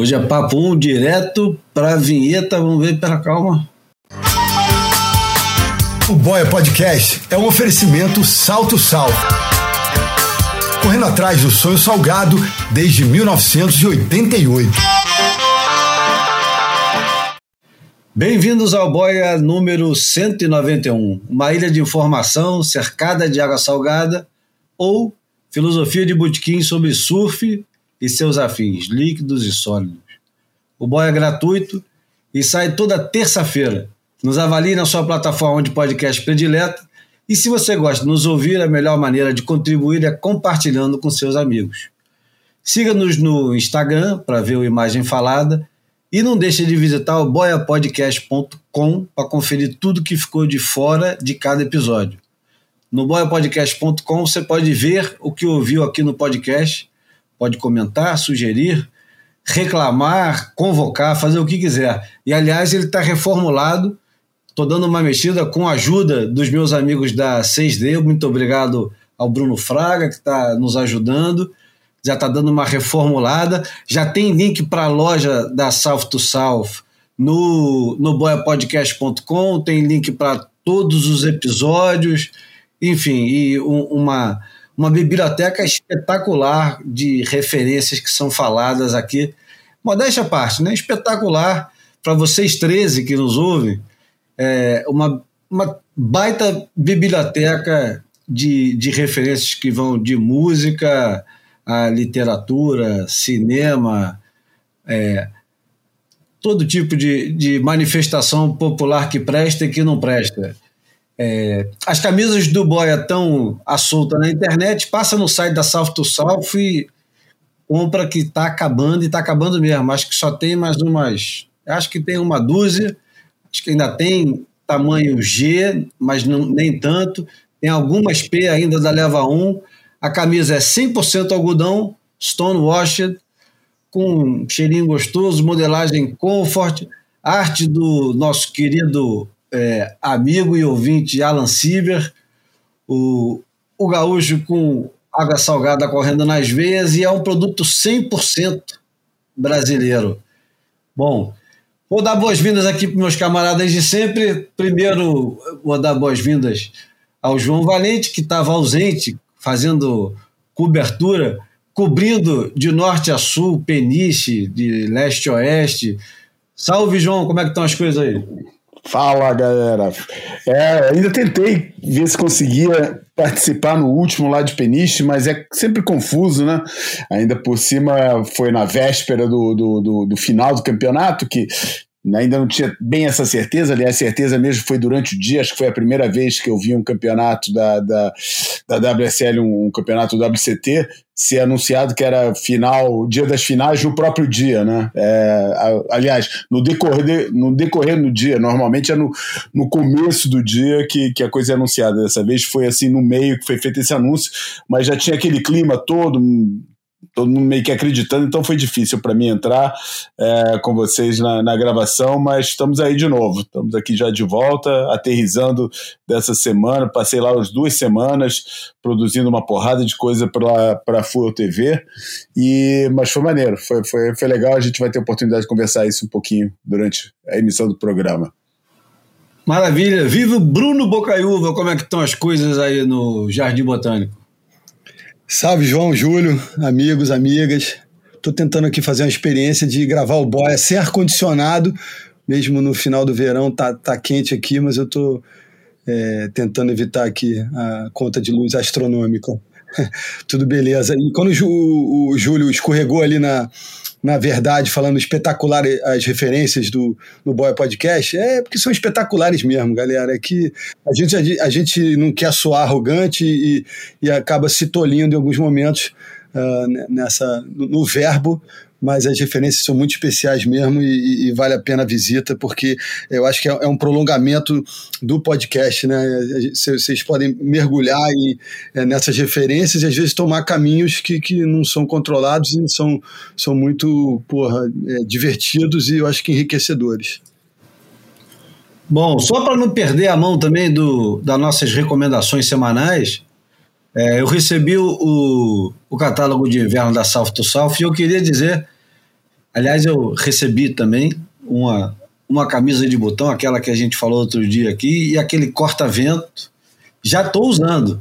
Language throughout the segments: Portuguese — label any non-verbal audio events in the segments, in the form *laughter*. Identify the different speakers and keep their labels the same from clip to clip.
Speaker 1: Hoje é papo 1 um, direto para a vinheta. Vamos ver, pera, calma.
Speaker 2: O Boia Podcast é um oferecimento Salto Sal. Correndo atrás do sonho salgado desde 1988.
Speaker 1: Bem-vindos ao Boia número 191, uma ilha de informação cercada de água salgada ou filosofia de botequim sobre surf e seus afins, líquidos e sólidos. O boy é gratuito e sai toda terça-feira. Nos avalie na sua plataforma de podcast predileta e se você gosta de nos ouvir, a melhor maneira de contribuir é compartilhando com seus amigos. Siga-nos no Instagram para ver a imagem falada e não deixe de visitar o boiapodcast.com para conferir tudo que ficou de fora de cada episódio. No boiapodcast.com você pode ver o que ouviu aqui no podcast pode comentar, sugerir, reclamar, convocar, fazer o que quiser. E aliás, ele está reformulado. Estou dando uma mexida com a ajuda dos meus amigos da 6D. Muito obrigado ao Bruno Fraga, que está nos ajudando. Já está dando uma reformulada. Já tem link para a loja da South to South no, no boiapodcast.com. Tem link para todos os episódios. Enfim, e um, uma uma biblioteca espetacular de referências que são faladas aqui. Modéstia à parte, né? Espetacular para vocês 13 que nos ouvem. É uma, uma baita biblioteca de, de referências que vão de música a literatura, cinema, é, todo tipo de, de manifestação popular que presta e que não presta. É, as camisas do Boia estão à solta na internet, passa no site da South to South e compra que está acabando e está acabando mesmo. Acho que só tem mais umas. Acho que tem uma dúzia, acho que ainda tem tamanho G, mas não, nem tanto. Tem algumas P ainda da Leva 1. A camisa é 100% algodão, stone washed, com cheirinho gostoso, modelagem comfort, arte do nosso querido é, amigo e ouvinte Alan Sieber, o, o gaúcho com água salgada correndo nas veias e é um produto 100% brasileiro. Bom, vou dar boas-vindas aqui para meus camaradas de sempre. Primeiro, vou dar boas-vindas ao João Valente, que estava ausente, fazendo cobertura, cobrindo de norte a sul, peniche, de leste a oeste. Salve, João, como é que estão as coisas aí?
Speaker 3: Fala, galera. É, ainda tentei ver se conseguia participar no último lá de Peniche, mas é sempre confuso, né? Ainda por cima foi na véspera do, do, do, do final do campeonato, que ainda não tinha bem essa certeza, aliás, a certeza mesmo foi durante o dia, acho que foi a primeira vez que eu vi um campeonato da, da, da WSL, um, um campeonato WCT, ser anunciado que era final, dia das finais no próprio dia, né? É, aliás, no decorrer, no decorrer do dia, normalmente é no, no começo do dia que, que a coisa é anunciada. Dessa vez foi assim no meio que foi feito esse anúncio, mas já tinha aquele clima todo, todo mundo meio que acreditando, então foi difícil para mim entrar é, com vocês na, na, gravação, mas estamos aí de novo, estamos aqui já de volta, aterrizando dessa semana, passei lá as duas semanas produzindo uma porrada de coisa para a Fuel TV, e, mas foi maneiro, foi, foi, foi legal, a gente vai ter oportunidade de conversar isso um pouquinho durante a emissão do programa.
Speaker 1: Maravilha, viva Bruno Bocaiúva, como é que estão as coisas aí no Jardim Botânico?
Speaker 4: Salve João, Júlio, amigos, amigas. Estou tentando aqui fazer uma experiência de gravar o Boia sem ar-condicionado, mesmo no final do verão, tá, tá quente aqui, mas eu estou é, tentando evitar aqui a conta de luz astronômica. *laughs* Tudo beleza. E quando o, o Júlio escorregou ali na, na verdade, falando espetacular as referências do no Boia Podcast, é porque são espetaculares mesmo, galera. É que a gente, a, a gente não quer soar arrogante e, e acaba se tolindo em alguns momentos uh, nessa, no, no verbo, mas as referências são muito especiais mesmo e, e, vale a pena a visita, porque eu acho que é, é um prolongamento do podcast, né? Vocês podem mergulhar em, é, nessas referências e às vezes tomar caminhos que, que não são controlados e são, são muito porra, é, divertidos e eu acho que enriquecedores.
Speaker 1: Bom, só para não perder a mão também do, das nossas recomendações semanais, é, eu recebi o, o, catálogo de inverno da South to South e eu queria dizer Aliás, eu recebi também uma, uma camisa de botão, aquela que a gente falou outro dia aqui, e aquele corta-vento. Já estou usando.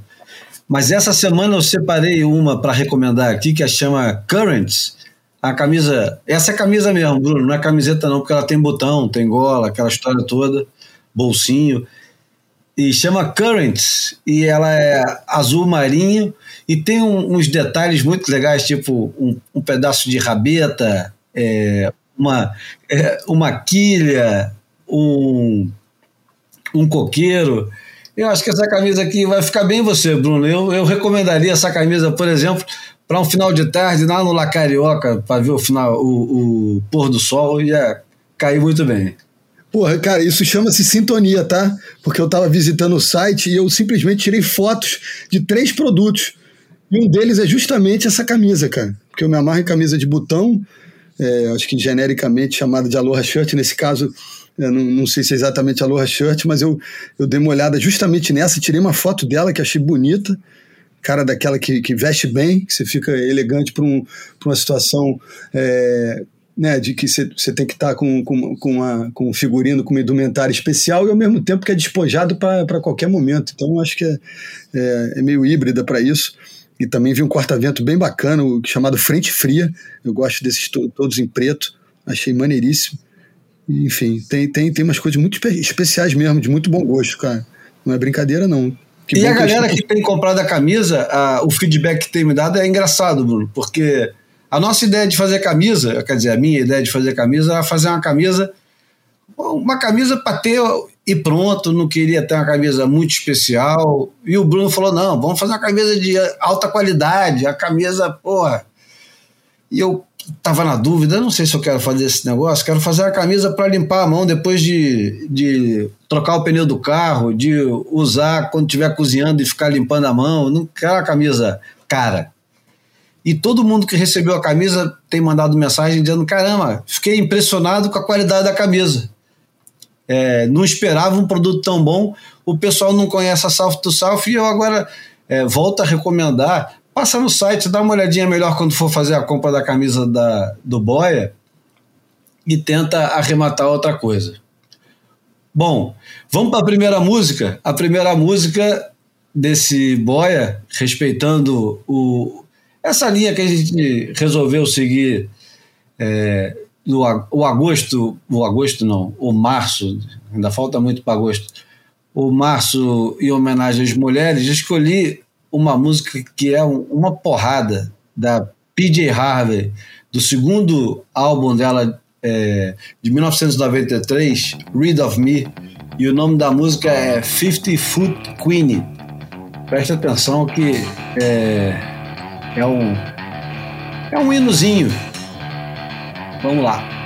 Speaker 1: Mas essa semana eu separei uma para recomendar aqui, que chama Currents. A camisa. Essa é a camisa mesmo, Bruno, não é camiseta não, porque ela tem botão, tem gola, aquela história toda, bolsinho. E chama Currents, e ela é azul marinho, e tem um, uns detalhes muito legais, tipo um, um pedaço de rabeta, é, uma, é, uma quilha, um, um coqueiro. Eu acho que essa camisa aqui vai ficar bem você, Bruno. Eu, eu recomendaria essa camisa, por exemplo, para um final de tarde lá no La Carioca, para ver o final, o, o pôr do sol, ia cair muito bem.
Speaker 4: Porra, cara, isso chama-se sintonia, tá? Porque eu estava visitando o site e eu simplesmente tirei fotos de três produtos. E um deles é justamente essa camisa, cara. Porque eu me amarro em camisa de botão, é, acho que genericamente chamada de Aloha Shirt, nesse caso, não, não, sei se é exatamente Aloha Shirt, mas eu, eu dei uma olhada justamente nessa, tirei uma foto dela que achei bonita, cara daquela que, que veste bem, que você fica elegante para um, uma situação é, né, de que você tem que estar tá com, com, com, uma, com um figurino, com uma indumentária especial e ao mesmo tempo que é despojado para qualquer momento. Então acho que é, é, é meio híbrida para isso. E também vi um corta-vento bem bacana, chamado Frente Fria. Eu gosto desses to todos em preto, achei maneiríssimo. E, enfim, tem, tem, tem umas coisas muito especiais mesmo, de muito bom gosto, cara. Não é brincadeira, não.
Speaker 1: Que e a galera que, que tem comprado a camisa, a, o feedback que tem me dado é engraçado, Bruno, porque a nossa ideia de fazer camisa, quer dizer, a minha ideia de fazer camisa era fazer uma camisa, uma camisa para ter e pronto, não queria ter uma camisa muito especial. E o Bruno falou: não, vamos fazer uma camisa de alta qualidade, a camisa, porra. E eu tava na dúvida, não sei se eu quero fazer esse negócio, quero fazer a camisa para limpar a mão depois de, de trocar o pneu do carro, de usar quando estiver cozinhando e ficar limpando a mão. Não quero a camisa cara. E todo mundo que recebeu a camisa tem mandado mensagem dizendo: caramba, fiquei impressionado com a qualidade da camisa é, não esperava um produto tão bom. O pessoal não conhece a South to South e eu agora é, volto a recomendar. Passa no site, dá uma olhadinha melhor quando for fazer a compra da camisa da, do Boia e tenta arrematar outra coisa. Bom, vamos para a primeira música. A primeira música desse Boia, respeitando o, essa linha que a gente resolveu seguir é, no, o agosto, o agosto não, o março, ainda falta muito para agosto, o março em homenagem às mulheres, escolhi uma música que é uma porrada da PJ Harvey, do segundo álbum dela é, de 1993, Read of Me, e o nome da música é 50 Foot Queen. Presta atenção que é, é um é um hinozinho Vamos lá.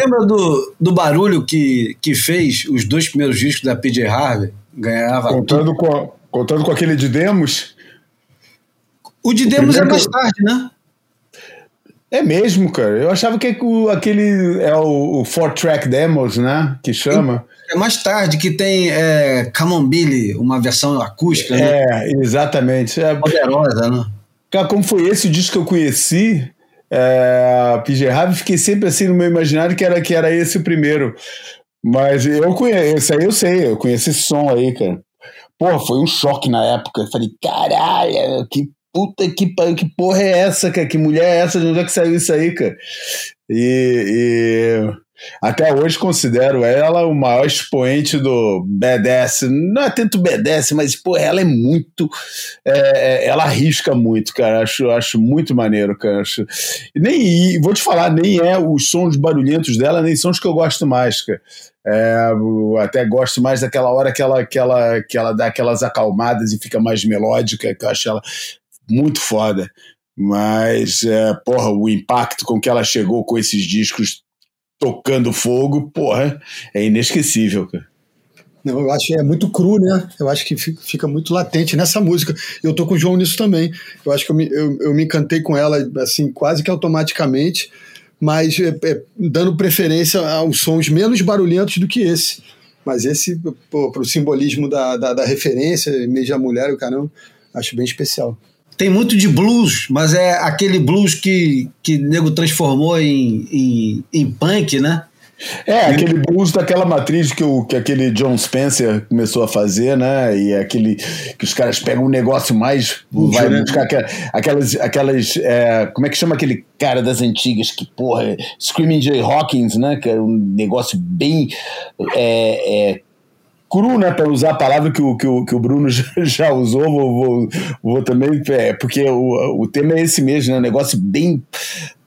Speaker 1: Lembra do, do barulho que, que fez os dois primeiros discos da PJ Harvey? Ganhava
Speaker 3: contando com, contando com aquele de Demos?
Speaker 1: O de Demos é mais tarde, né?
Speaker 3: É mesmo, cara. Eu achava que aquele é o, o Four Track Demos, né? Que chama.
Speaker 1: É mais tarde, que tem é, Camombilly, uma versão acústica,
Speaker 3: né? É, exatamente. É,
Speaker 1: Poderosa, né?
Speaker 3: Cara, como foi esse disco que eu conheci, é, Harvey, fiquei sempre assim no meu imaginário que era, que era esse o primeiro. Mas eu conheço, esse aí eu sei, eu conheço esse som aí, cara. Pô, foi um choque na época. Eu falei, caralho, que puta que que porra é essa, cara? Que mulher é essa? De onde é que saiu isso aí, cara? E até hoje considero ela o maior expoente do BDS. Não é tanto BDS, mas pô, ela é muito. É, é, ela arrisca muito, cara. Acho, acho muito maneiro, cara. Acho, nem, vou te falar, nem é os sons barulhentos dela, nem são os que eu gosto mais, cara. É, até gosto mais daquela hora que ela, que, ela, que ela dá aquelas acalmadas e fica mais melódica, que eu acho ela muito foda. Mas, é, porra, o impacto com que ela chegou com esses discos tocando fogo, porra, é inesquecível, cara.
Speaker 4: Não, eu acho que é muito cru, né? Eu acho que fica muito latente nessa música. Eu tô com o João nisso também. Eu acho que eu me, eu, eu me encantei com ela, assim, quase que automaticamente, mas é, é, dando preferência aos sons menos barulhentos do que esse. Mas esse, pô, pro simbolismo da, da, da referência, meio mulher, o caramba, acho bem especial
Speaker 1: tem muito de blues, mas é aquele blues que, que o nego transformou em, em, em punk, né?
Speaker 3: É, aquele blues daquela matriz que, o, que aquele John Spencer começou a fazer, né? E é aquele que os caras pegam um negócio mais. vai né? buscar aquelas. aquelas é, como é que chama aquele cara das antigas que, porra, Screaming Jay Hawkins, né? Que é um negócio bem. É, é, cru, né, para usar a palavra que o, que o, que o Bruno *laughs* já usou, vou, vou, vou também, é, porque o, o tema é esse mesmo, né, um negócio bem,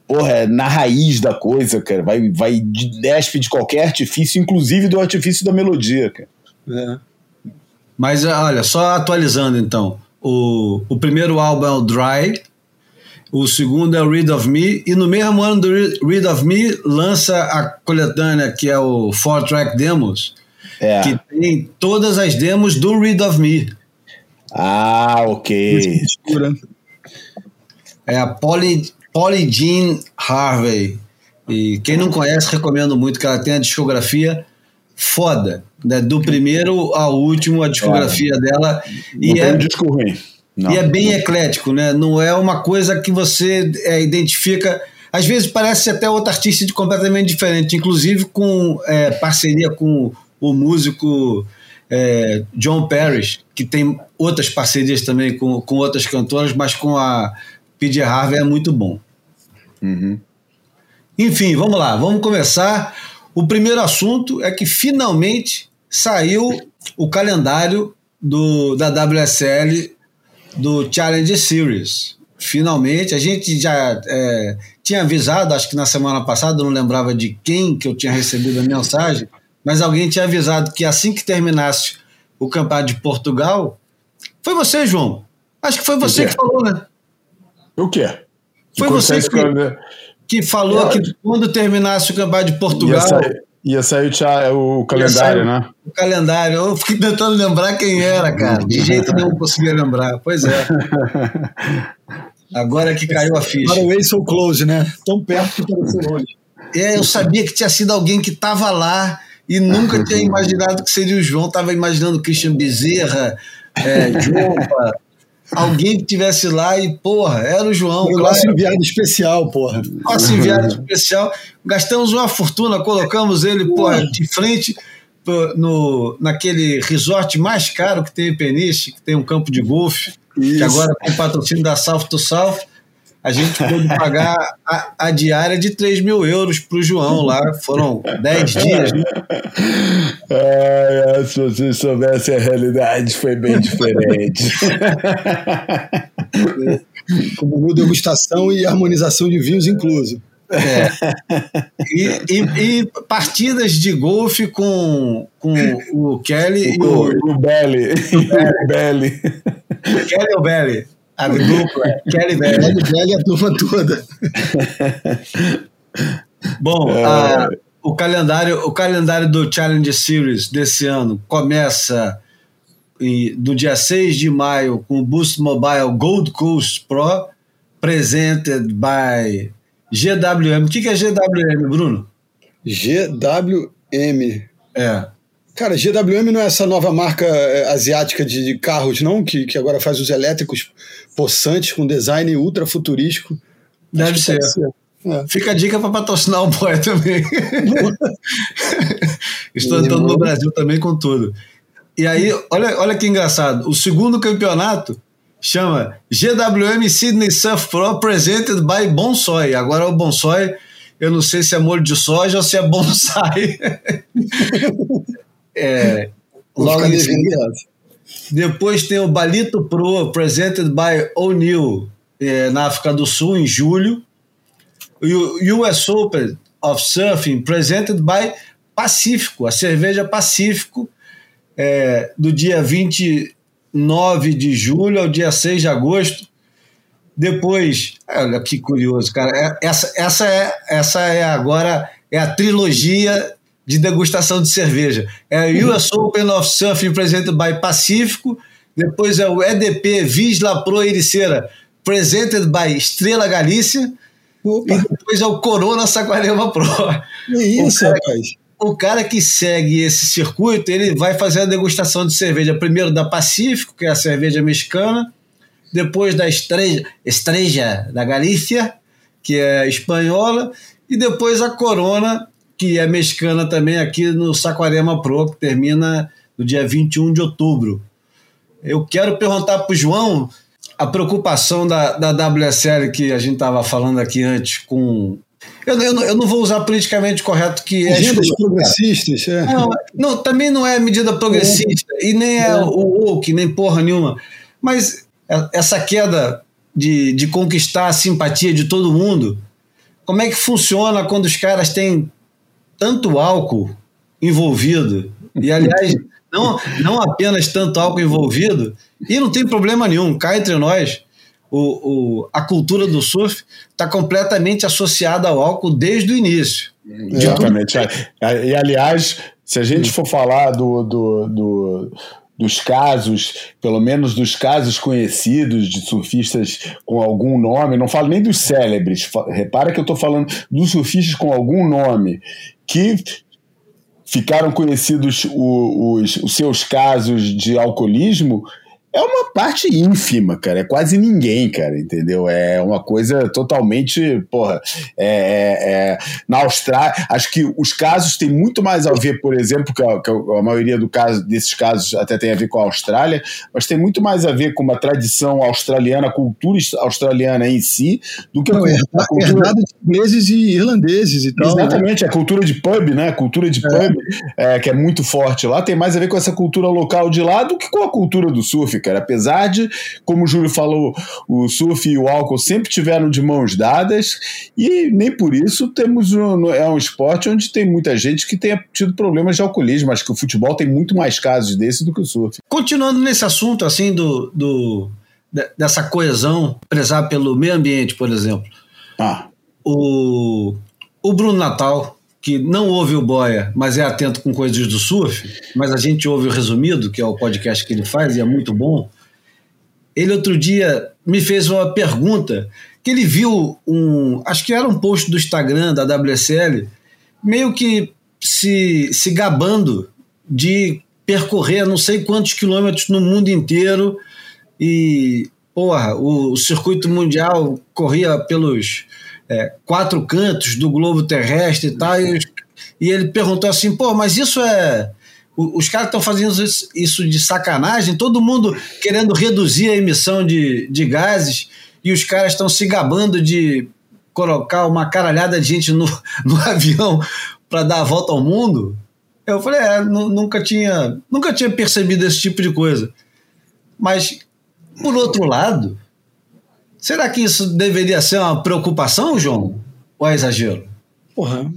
Speaker 3: porra, é na raiz da coisa, cara, vai, vai despe de qualquer artifício, inclusive do artifício da melodia, cara. É.
Speaker 1: Mas olha, só atualizando então, o, o primeiro álbum é o Dry, o segundo é o Read of Me, e no mesmo ano do Read of Me lança a coletânea que é o Four Track Demos, é. que tem todas as demos do Read of Me.
Speaker 3: Ah, ok.
Speaker 1: É a Polly, Polly Jean Harvey. E quem não conhece, recomendo muito que ela tenha a discografia foda. Né? Do primeiro ao último, a discografia é. dela.
Speaker 3: Não e é, um disco ruim.
Speaker 1: Não. E é bem eclético, né? Não é uma coisa que você é, identifica. Às vezes parece até outro artista de completamente diferente, inclusive com é, parceria com o músico é, John Parrish, que tem outras parcerias também com, com outras cantoras, mas com a PJ Harvey é muito bom.
Speaker 3: Uhum.
Speaker 1: Enfim, vamos lá, vamos começar. O primeiro assunto é que finalmente saiu o calendário do, da WSL do Challenge Series. Finalmente, a gente já é, tinha avisado, acho que na semana passada, eu não lembrava de quem que eu tinha recebido a mensagem, mas alguém tinha avisado que assim que terminasse o campeonato de Portugal. Foi você, João? Acho que foi você que falou, né?
Speaker 3: O quê?
Speaker 1: Foi você que, que falou que quando terminasse o campeonato de Portugal. Ia
Speaker 3: sair, ia sair o, o calendário, né?
Speaker 1: O calendário. Eu fiquei tentando lembrar quem era, cara. De jeito nenhum conseguia lembrar. Pois é. *laughs* Agora é que caiu a ficha.
Speaker 4: Agora o Ace Close, né? Tão perto que pareceu longe.
Speaker 1: É, eu sabia que tinha sido alguém que estava lá e nunca tinha *laughs* imaginado que seria o João, estava imaginando Christian Bezerra, é, *laughs* alguém que tivesse lá e, porra, era o João.
Speaker 4: Um claro. enviado especial, porra.
Speaker 1: Nosso enviado especial. Gastamos uma fortuna, colocamos ele, porra, de frente no, naquele resort mais caro que tem em Peniche, que tem um campo de golfe, que agora tem patrocínio da South to South a gente pôde pagar a, a, diária de 3 mil euros para o João lá. Foram 10 *laughs* dias. Né?
Speaker 3: Ah, se vocês soubessem a realidade, foi bem diferente. *laughs*
Speaker 4: Com menu degustação e harmonização de vinhos incluso.
Speaker 1: É. E, e, e, partidas de golfe com, com o Kelly
Speaker 3: o, e o, o Belly. *laughs*
Speaker 1: O Belly. Kelly ou Belly? A dupla, Kelly Belly.
Speaker 4: Kelly Belly e a turma toda.
Speaker 1: Bom, é... a, o, calendário, o calendário do Challenge Series desse ano começa em, do dia 6 de maio com o Boost Mobile Gold Coast Pro, presented by GWM. O que, que é GWM, Bruno?
Speaker 4: GWM.
Speaker 1: É.
Speaker 4: Cara, GWM não é essa nova marca é, asiática de, de carros, não? Que, que agora faz os elétricos possantes com design ultra futurístico.
Speaker 1: Deve ser. ser. É. Fica a dica para patrocinar o Boy também. *laughs* Estou entrando no Brasil também com tudo. E aí, olha, olha que engraçado. O segundo campeonato chama GWM Sydney Surf Pro Presented by Bonsai. Agora o Bonsai, eu não sei se é molho de soja ou se é bonsai. *laughs* é, logo em seguida, depois tem o Balito Pro Presented by O'Neill é, na África do Sul em julho. O US Open of Surfing Presented by Pacífico, a cerveja Pacífico, é, do dia 29 de julho ao dia 6 de agosto. Depois, olha que curioso, cara. É, essa, essa, é, essa é agora é a trilogia de degustação de cerveja. É a US Open of Surfing Presented by Pacífico. Depois é o EDP Visla Pro Ericeira Presented by Estrela Galícia. Opa. E depois é o Corona Saquarema Pro.
Speaker 4: Isso, o cara, rapaz.
Speaker 1: O cara que segue esse circuito, ele vai fazer a degustação de cerveja primeiro da Pacífico, que é a cerveja mexicana, depois da Estreja, Estreja da Galícia, que é espanhola, e depois a Corona, que é mexicana também, aqui no Saquarema Pro, que termina no dia 21 de outubro. Eu quero perguntar para o João a preocupação da, da WSL que a gente estava falando aqui antes com. Eu, eu, eu, não vou usar politicamente correto que
Speaker 4: é. Medidas progressistas, é.
Speaker 1: Não, não, também não é medida progressista é. e nem é, é. o woke, nem porra nenhuma. Mas essa queda de, de conquistar a simpatia de todo mundo, como é que funciona quando os caras têm tanto álcool envolvido? E, aliás, não, não apenas tanto álcool envolvido, e não tem problema nenhum, cá entre nós, o, o, a cultura do surf está completamente associada ao álcool desde o início.
Speaker 3: Exatamente. E, aliás, se a gente for falar do, do, do dos casos, pelo menos dos casos conhecidos de surfistas com algum nome, não falo nem dos célebres, repara que eu estou falando dos surfistas com algum nome, que ficaram conhecidos os, os seus casos de alcoolismo é uma parte ínfima, cara. É quase ninguém, cara, entendeu? É uma coisa totalmente, porra. É, é, é, na Austrália, acho que os casos têm muito mais a ver, por exemplo, que a, que a, maioria do caso, desses casos até tem a ver com a Austrália, mas tem muito mais a ver com uma tradição australiana, a cultura australiana em si, do que
Speaker 4: Não, a, a cultura de ingleses e irlandeses e tal.
Speaker 3: Né? Exatamente, né? a cultura de pub, né? A cultura de é. pub, é, que é muito forte lá, tem mais a ver com essa cultura local de lá do que com a cultura do surf cara. Apesar de, como o Júlio falou, o surf e o álcool sempre tiveram de mãos dadas, e nem por isso temos um, é um esporte onde tem muita gente que tenha tido problemas de alcoolismo. Acho que o futebol tem muito mais casos desse do que o surf.
Speaker 1: Continuando nesse assunto, assim, do, do dessa coesão, prezar pelo meio ambiente, por exemplo.
Speaker 3: Ah.
Speaker 1: O, o Bruno Natal, que não ouve o Boia, mas é atento com coisas do surf, mas a gente ouve o resumido, que é o podcast que ele faz e é muito bom. Ele outro dia me fez uma pergunta que ele viu um, acho que era um post do Instagram da WSL, meio que se, se gabando de percorrer não sei quantos quilômetros no mundo inteiro e porra, o, o circuito mundial corria pelos é, quatro cantos do globo terrestre e tal. E, e ele perguntou assim: pô, mas isso é. Os caras estão fazendo isso de sacanagem, todo mundo querendo reduzir a emissão de, de gases e os caras estão se gabando de colocar uma caralhada de gente no, *laughs* no avião para dar a volta ao mundo. Eu falei, é, nunca tinha, nunca tinha percebido esse tipo de coisa. Mas, por outro lado, Será que isso deveria ser uma preocupação, João? Ou é exagero?
Speaker 4: Porra.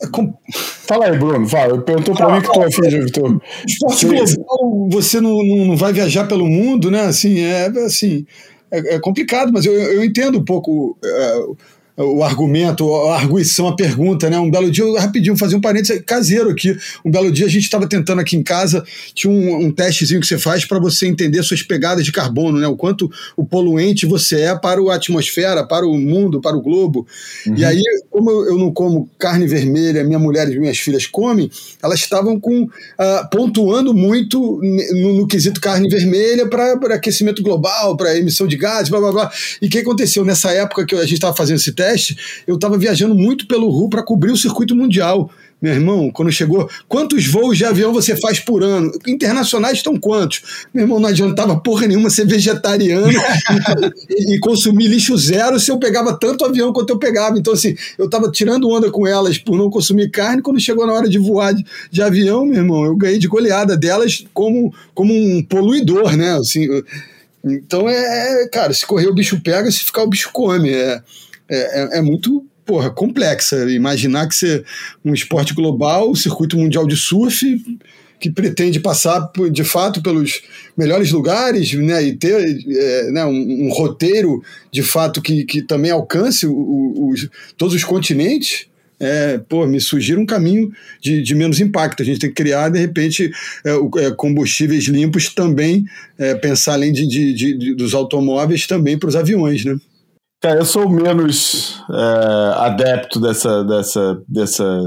Speaker 3: É com... Fala aí, Bruno, fala. Perguntou para mim que tu é filho de Vitor.
Speaker 4: Esporte global, você não, não vai viajar pelo mundo, né? Assim, é, assim, é, é complicado, mas eu, eu entendo um pouco. É, o argumento, a arguição, a pergunta, né? Um belo dia, rapidinho, fazer um parênteses caseiro aqui. Um belo dia a gente estava tentando aqui em casa, tinha um, um testezinho que você faz para você entender suas pegadas de carbono, né? O quanto o poluente você é para a atmosfera, para o mundo, para o globo. Uhum. E aí, como eu não como carne vermelha, minha mulher e minhas filhas comem, elas estavam com uh, pontuando muito no, no, quesito carne vermelha para aquecimento global, para emissão de gases, blá blá blá. E o que aconteceu nessa época que a gente estava fazendo esse teste? Teste, eu estava viajando muito pelo Ru para cobrir o circuito mundial. Meu irmão, quando chegou, quantos voos de avião você faz por ano? Internacionais estão quantos? Meu irmão, não adiantava porra nenhuma ser vegetariano *laughs* e, e, consumir lixo zero se eu pegava tanto avião quanto eu pegava. Então, assim, eu estava tirando onda com elas por não consumir carne. Quando chegou na hora de voar de, de avião, meu irmão, eu ganhei de goleada delas como, como um poluidor, né? Assim, então, é, é, cara, se correr o bicho pega, se ficar o bicho come. É, é, é, é muito porra, complexa. Imaginar que ser um esporte global, circuito mundial de surf, que pretende passar de fato pelos melhores lugares né, e ter é, né, um, um, roteiro de fato que, que também alcance o, o, os, todos os continentes. É, pô, me sugira um caminho de, de, menos impacto. A gente tem que criar, de repente, é, é combustíveis limpos também, é, pensar além de, de, de, dos automóveis também para os aviões, né?
Speaker 3: Cara, eu sou menos é, adepto dessa, dessa, dessa.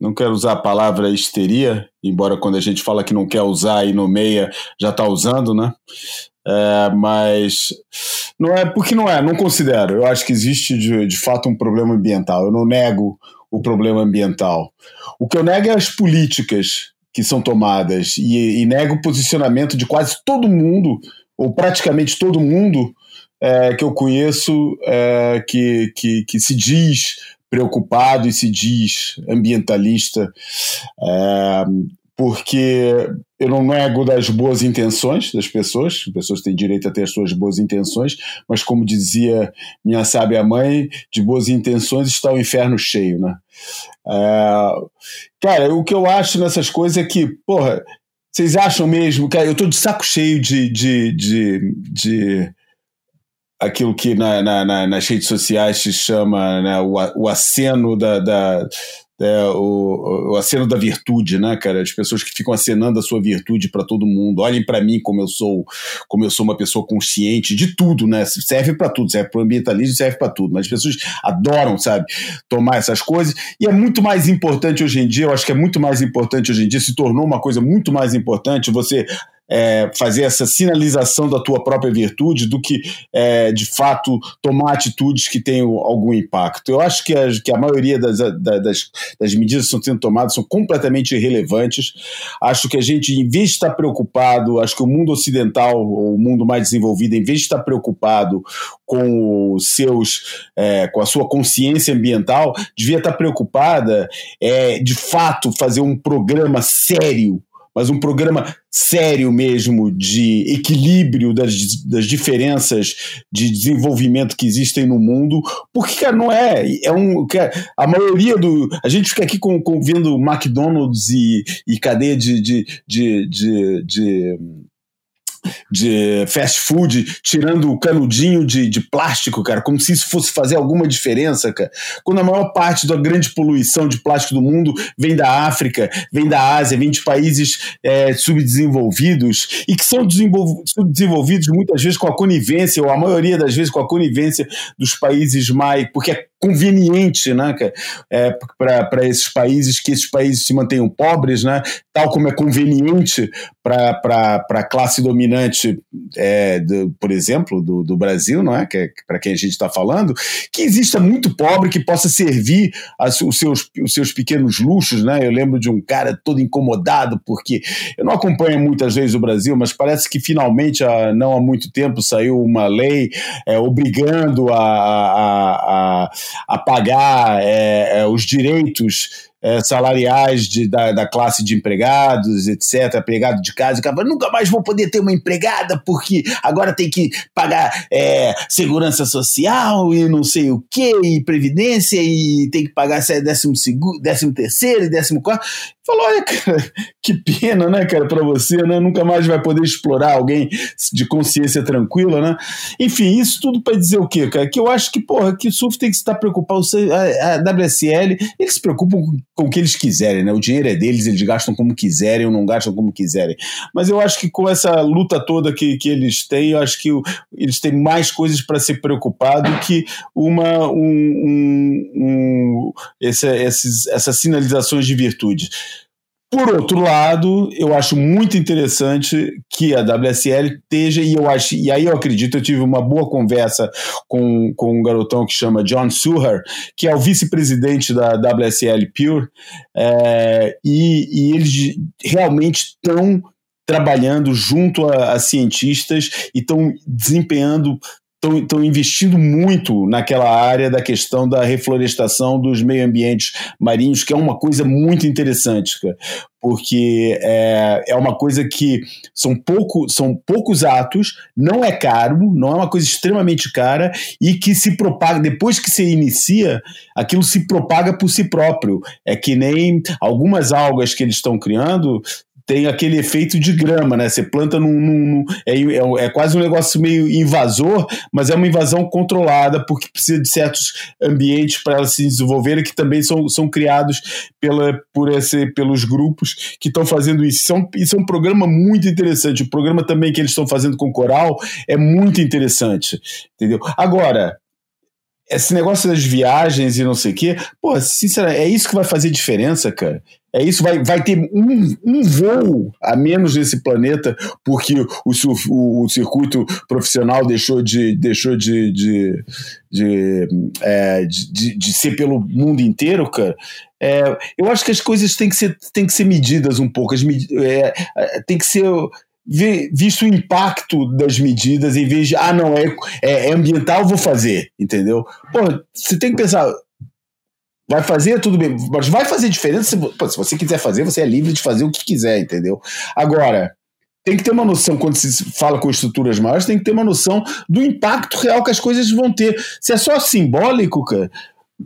Speaker 3: Não quero usar a palavra histeria, embora quando a gente fala que não quer usar e nomeia, já está usando, né? É, mas não é porque não é, não considero. Eu acho que existe de, de fato um problema ambiental. Eu não nego o problema ambiental. O que eu nego é as políticas que são tomadas e, e nego o posicionamento de quase todo mundo, ou praticamente todo mundo, é, que eu conheço é, que, que, que se diz preocupado e se diz ambientalista, é, porque eu não nego das boas intenções das pessoas, as pessoas têm direito a ter as suas boas intenções, mas como dizia minha sábia mãe, de boas intenções está o inferno cheio, né? É, cara, o que eu acho nessas coisas é que, porra, vocês acham mesmo, cara, eu tô de saco cheio de, de, de, de aquilo que na, na, nas redes sociais se chama né, o, o aceno da, da é, o, o aceno da virtude, né, cara? As pessoas que ficam acenando a sua virtude para todo mundo. Olhem para mim como eu sou, como eu sou uma pessoa consciente de tudo, né? Serve para tudo, serve para o ambientalismo, serve para tudo. Mas as pessoas adoram, sabe, tomar essas coisas. E é muito mais importante hoje em dia. Eu acho que é muito mais importante hoje em dia. Se tornou uma coisa muito mais importante você é, fazer essa sinalização da tua própria virtude do que, é, de fato, tomar atitudes que tenham algum impacto. Eu acho que a, que a maioria das, das, das medidas que estão sendo tomadas são completamente irrelevantes. Acho que a gente, em vez de estar preocupado, acho que o mundo ocidental, o mundo mais desenvolvido, em vez de estar preocupado com os seus, é, com a sua consciência ambiental, devia estar preocupada, é, de fato, fazer um programa sério mas um programa sério mesmo de equilíbrio das, das diferenças de desenvolvimento que existem no mundo, porque cara, não é, é um, a maioria do, a gente fica aqui com, com vendo McDonald's e, e cadeia de, de, de, de, de de fast food, tirando o canudinho de, de plástico, cara, como se isso fosse fazer alguma diferença, cara. Quando a maior parte da grande poluição de plástico do mundo vem da África, vem da Ásia, vem de países é, subdesenvolvidos e que são subdesenvolvidos muitas vezes com a conivência, ou a maioria das vezes com a conivência dos países mais. porque é conveniente né, é, para esses países que esses países se mantenham pobres, né, tal como é conveniente para a classe dominante, é, do, por exemplo, do, do Brasil, não é? Que é para quem a gente está falando, que exista muito pobre que possa servir as, os, seus, os seus pequenos luxos. Né? Eu lembro de um cara todo incomodado, porque eu não acompanho muitas vezes o Brasil, mas parece que finalmente, há, não há muito tempo, saiu uma lei é, obrigando a, a, a, a pagar é, é os direitos é, salariais de, da, da, classe de empregados, etc., empregado de casa, acaba, nunca mais vou poder ter uma empregada porque agora tem que pagar é, segurança social e não sei o que, e previdência, e tem que pagar décimo, segundo, décimo terceiro e décimo quarto. Falou, olha, cara, *laughs* que pena, né, cara, para você, né? Nunca mais vai poder explorar alguém de consciência tranquila, né? Enfim, isso tudo para dizer o quê, cara? Que eu acho que, porra, que o surf tem que estar preocupado, a, WSL, eles se preocupam com, o que eles quiserem, né? O dinheiro é deles, eles gastam como quiserem ou não gastam como quiserem. Mas eu acho que com essa luta toda que, que eles têm, eu acho que eles têm mais coisas para se preocupar do que uma, um, um, um essa, esses, essas sinalizações de virtude. Por outro lado, eu acho muito interessante que a WSL esteja, e eu acho, e aí eu acredito, eu tive uma boa conversa com, com um garotão que chama John Suher, que é o vice-presidente da WSL Pure, é, e, e eles realmente estão trabalhando junto a, a cientistas e estão desempenhando estão investindo muito naquela área da questão da reflorestação dos meio ambientes marinhos, que é uma coisa muito interessante, porque é, é uma coisa que são, pouco, são poucos atos, não é caro, não é uma coisa extremamente cara e que se propaga, depois que se inicia, aquilo se propaga por si próprio. É que nem algumas algas que eles estão criando tem aquele efeito de grama, né? Você planta num. num, num é, é, é, quase um negócio meio invasor, mas é uma invasão controlada, porque precisa de certos ambientes para elas se desenvolverem, que também são, são criados pela, por esse, pelos grupos que estão fazendo isso. Isso é, um, isso é um programa muito interessante. O programa também que eles estão fazendo com coral é muito interessante. Entendeu? Agora, esse negócio das viagens e não sei o quê, pô, sinceramente, é isso que vai fazer diferença, cara. É isso, vai, vai ter um, um voo a menos nesse planeta, porque o, o, o circuito profissional deixou de, deixou de, de, de, é, de, de, ser pelo mundo inteiro, cara. É, eu acho que as coisas têm que ser, têm que ser medidas um pouco. As, é, é, tem que ser visto o impacto das medidas em vez de, ah, não, é, é, é ambiental, vou fazer, entendeu? Pô, você tem que pensar, vai fazer tudo bem, mas vai fazer diferença. Se, pô, se você quiser fazer, você é livre de fazer o que quiser, entendeu? Agora, tem que ter uma noção, quando se fala com estruturas maiores, tem que ter uma noção do impacto real que as coisas vão ter. Se é só simbólico, cara,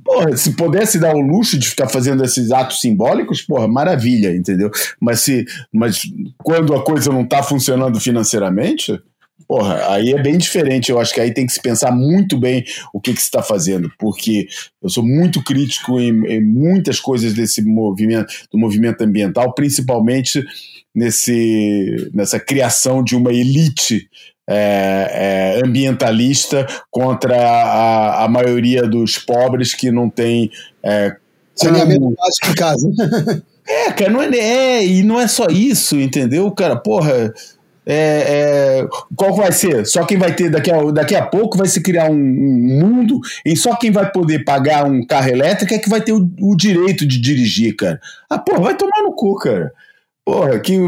Speaker 3: Porra, se pudesse dar o luxo de ficar fazendo esses atos simbólicos, porra, maravilha, entendeu? Mas se, mas quando a coisa não está funcionando financeiramente, porra, aí é bem diferente. Eu acho que aí tem que se pensar muito bem o que, que se está fazendo, porque eu sou muito crítico em, em, muitas coisas desse movimento, do movimento ambiental, principalmente nesse, nessa criação de uma elite é, é, ambientalista contra a, a, maioria dos pobres que não tem. É,
Speaker 4: Saneamento básico em casa. *laughs*
Speaker 3: é, cara, não é, é, e não é só isso, entendeu? Cara, porra. É, é, qual vai ser? Só quem vai ter daqui a, daqui a pouco vai se criar um, um, mundo em só quem vai poder pagar um carro elétrico é que vai ter o, o direito de dirigir, cara. Ah, porra, vai tomar no cu, cara. Porra, que.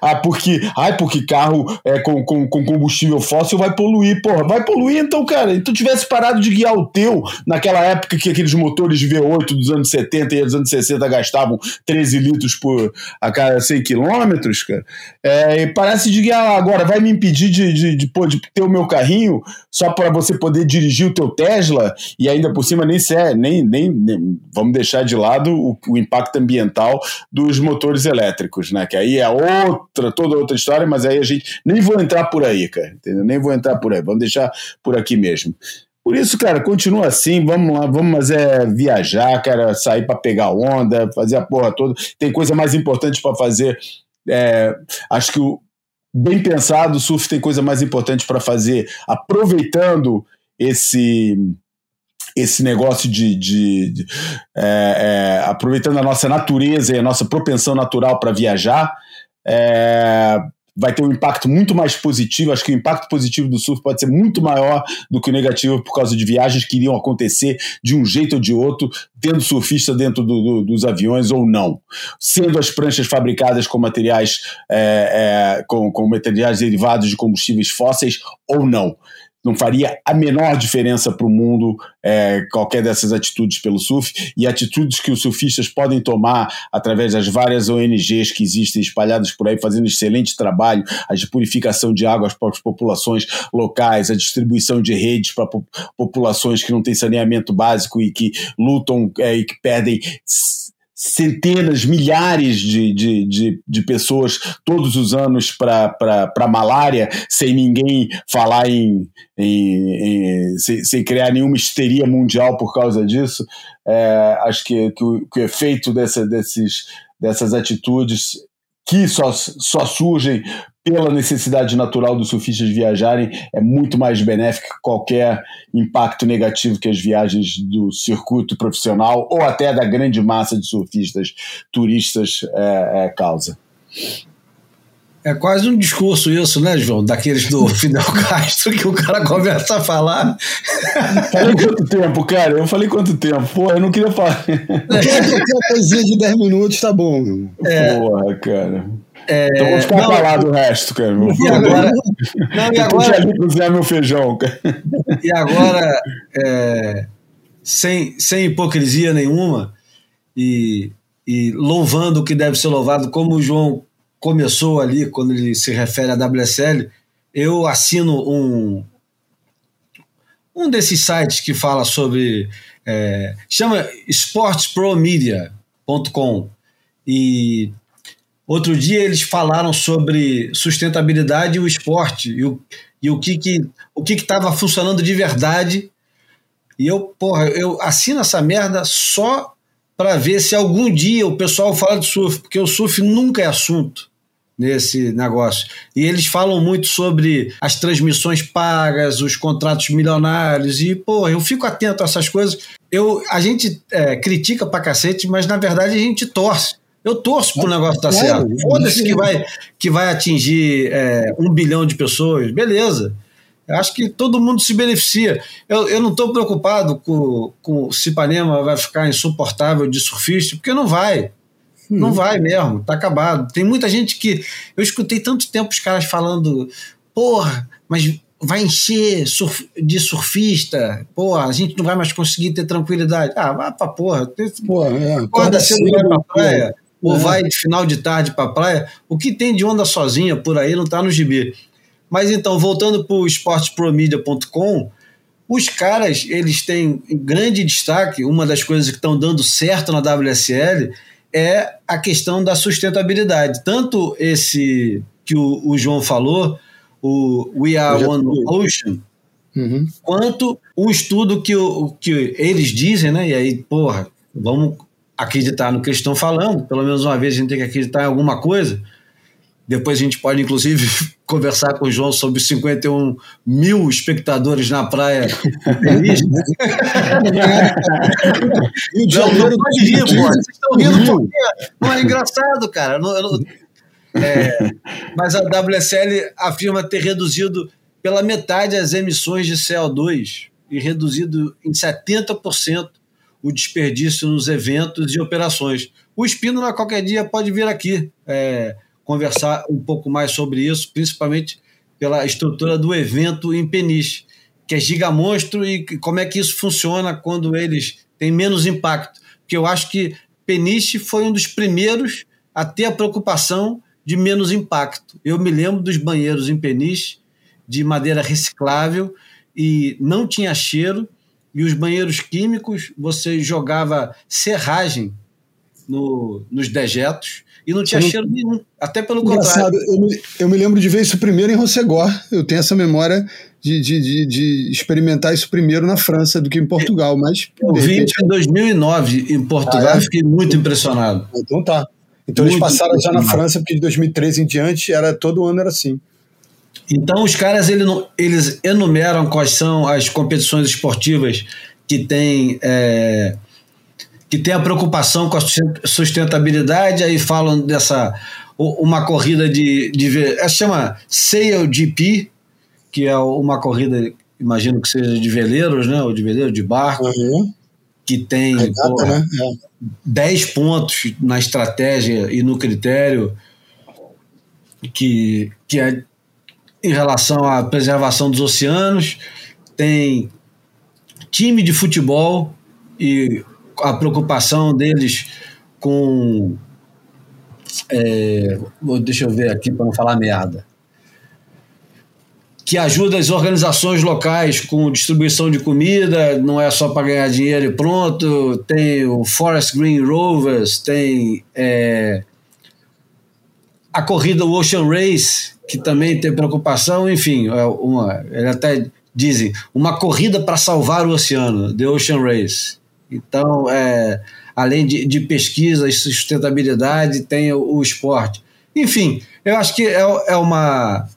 Speaker 3: Ah, porque. Ai, porque carro é, com, com, com, combustível fóssil vai poluir. Porra, vai poluir então, cara. E tu tivesse parado de guiar o teu naquela época que aqueles motores de V8 dos anos 70 e dos anos 60 gastavam 13 litros por a cada 100 quilômetros, cara. É, e parece de guiar agora. Vai me impedir de, de, de, de ter o meu carrinho só para você poder dirigir o teu Tesla e ainda por cima nem, ser, nem, nem, nem vamos deixar de lado o, o impacto ambiental dos motores elétricos, né? Que aí é outra, toda outra história, mas aí a gente nem vou entrar por aí, cara, entendeu? Nem vou entrar por aí, vamos deixar por aqui mesmo. Por isso, cara, continua assim, vamos lá, vamos é viajar, cara, sair para pegar onda, fazer a porra toda. Tem coisa mais importante para fazer. É, acho que o bem pensado, o surf tem coisa mais importante para fazer, aproveitando esse esse negócio de, de, de é, é, aproveitando a nossa natureza e a nossa propensão natural para viajar, é, vai ter um impacto muito mais positivo. Acho que o impacto positivo do surf pode ser muito maior do que o negativo por causa de viagens que iriam acontecer de um jeito ou de outro, tendo surfista dentro do, do, dos aviões ou não. Sendo as pranchas fabricadas com materiais, é, é, com, com materiais derivados de combustíveis fósseis ou não não faria a menor diferença para o mundo é, qualquer dessas atitudes pelo surf. E atitudes que os surfistas podem tomar através das várias ONGs que existem espalhadas por aí fazendo excelente trabalho, a de purificação de águas para as populações locais, a distribuição de redes para populações que não têm saneamento básico e que lutam é, e que perdem centenas, milhares de, de, de, de, pessoas todos os anos para malária, sem ninguém falar em. em, em sem, sem, criar nenhuma histeria mundial por causa disso. É, acho que, que, o, que o efeito dessa, desses, dessas atitudes que só, só surgem pela necessidade natural dos surfistas viajarem, é muito mais benéfico que qualquer impacto negativo que as viagens do circuito profissional ou até da grande massa de surfistas turistas é, é, causa.
Speaker 1: É quase um discurso isso, né, João? Daqueles do *laughs* Fidel Castro que o cara começa a falar.
Speaker 3: Falei quanto tempo, cara? Eu falei quanto tempo? Pô, eu não queria falar.
Speaker 4: Uma coisinha de 10 minutos tá bom.
Speaker 3: É. Porra, cara. É, então vou ficar calado o resto, cara.
Speaker 1: E agora, *laughs* não, e agora,
Speaker 3: ali cozinhar meu feijão, cara.
Speaker 1: E agora, é, sem, sem hipocrisia nenhuma e, e louvando o que deve ser louvado, como o João começou ali, quando ele se refere à WSL, eu assino um, um desses sites que fala sobre. É, chama sportspromedia.com e Outro dia eles falaram sobre sustentabilidade e o esporte e o, e o que que o que estava funcionando de verdade. E eu, porra, eu assino essa merda só para ver se algum dia o pessoal fala de surf, porque o surf nunca é assunto nesse negócio. E eles falam muito sobre as transmissões pagas, os contratos milionários, e, porra, eu fico atento a essas coisas. Eu, a gente é, critica pra cacete, mas na verdade a gente torce eu torço pro negócio estar tá certo. Foda-se que vai, que vai atingir é, um bilhão de pessoas, beleza. Eu acho que todo mundo se beneficia. Eu, eu não estou preocupado com, com se Ipanema vai ficar insuportável de surfista, porque não vai. Hum. Não vai mesmo, tá acabado. Tem muita gente que. Eu escutei tanto tempo os caras falando, porra, mas vai encher surf, de surfista, porra, a gente não vai mais conseguir ter tranquilidade. Ah, vai pra porra.
Speaker 4: Porra, é,
Speaker 1: acorda cedo, vai pra praia ou é. vai de final de tarde para a praia, o que tem de onda sozinha por aí não está no gibi. Mas então, voltando para o esportespromedia.com, os caras, eles têm grande destaque, uma das coisas que estão dando certo na WSL é a questão da sustentabilidade. Tanto esse que o, o João falou, o We Are One Ocean, uhum. quanto um estudo que, o, que eles dizem, né? E aí, porra, vamos acreditar no que eles estão falando, pelo menos uma vez a gente tem que acreditar em alguma coisa. Depois a gente pode, inclusive, *laughs* conversar com o João sobre os 51 mil espectadores na praia. não, *laughs* não pode rir, pô. Vocês estão rindo porque não é engraçado, cara. Não, não, é, mas a WSL afirma ter reduzido pela metade as emissões de CO2 e reduzido em 70% o desperdício nos eventos e operações. O Espínola, qualquer dia, pode vir aqui é, conversar um pouco mais sobre isso, principalmente pela estrutura do evento em Peniche, que é gigamonstro e como é que isso funciona quando eles têm menos impacto. Porque eu acho que Peniche foi um dos primeiros a ter a preocupação de menos impacto. Eu me lembro dos banheiros em Peniche, de madeira reciclável, e não tinha cheiro, e os banheiros químicos, você jogava serragem no, nos dejetos e não tinha não... cheiro nenhum. Até pelo Engraçado, contrário.
Speaker 4: Eu me, eu me lembro de ver isso primeiro em Rossegor. Eu tenho essa memória de, de, de, de, experimentar isso primeiro na França do que em Portugal. Mas,
Speaker 1: eu vi repente... em 2009 em Portugal ah, é? fiquei muito impressionado.
Speaker 4: Então tá. Então muito eles passaram já na França, porque de 2013 em diante era todo ano era assim.
Speaker 1: Então, os caras ele, eles enumeram quais são as competições esportivas que têm, é, que têm a preocupação com a sustentabilidade, aí falam dessa. Uma corrida de. de ela chama Sail GP, que é uma corrida, imagino que seja de veleiros, né? Ou de veleiro, de barco. Uhum. Que tem né? é. 10 pontos na estratégia e no critério que, que é em relação à preservação dos oceanos, tem time de futebol e a preocupação deles com. É, deixa eu ver aqui para não falar merda. Que ajuda as organizações locais com distribuição de comida, não é só para ganhar dinheiro e pronto. Tem o Forest Green Rovers, tem é, a corrida Ocean Race, que também tem preocupação, enfim, é uma, ele até dizem uma corrida para salvar o oceano, The Ocean Race. Então, é, além de, de pesquisa e sustentabilidade, tem o, o, esporte. Enfim, eu acho que é, é, uma,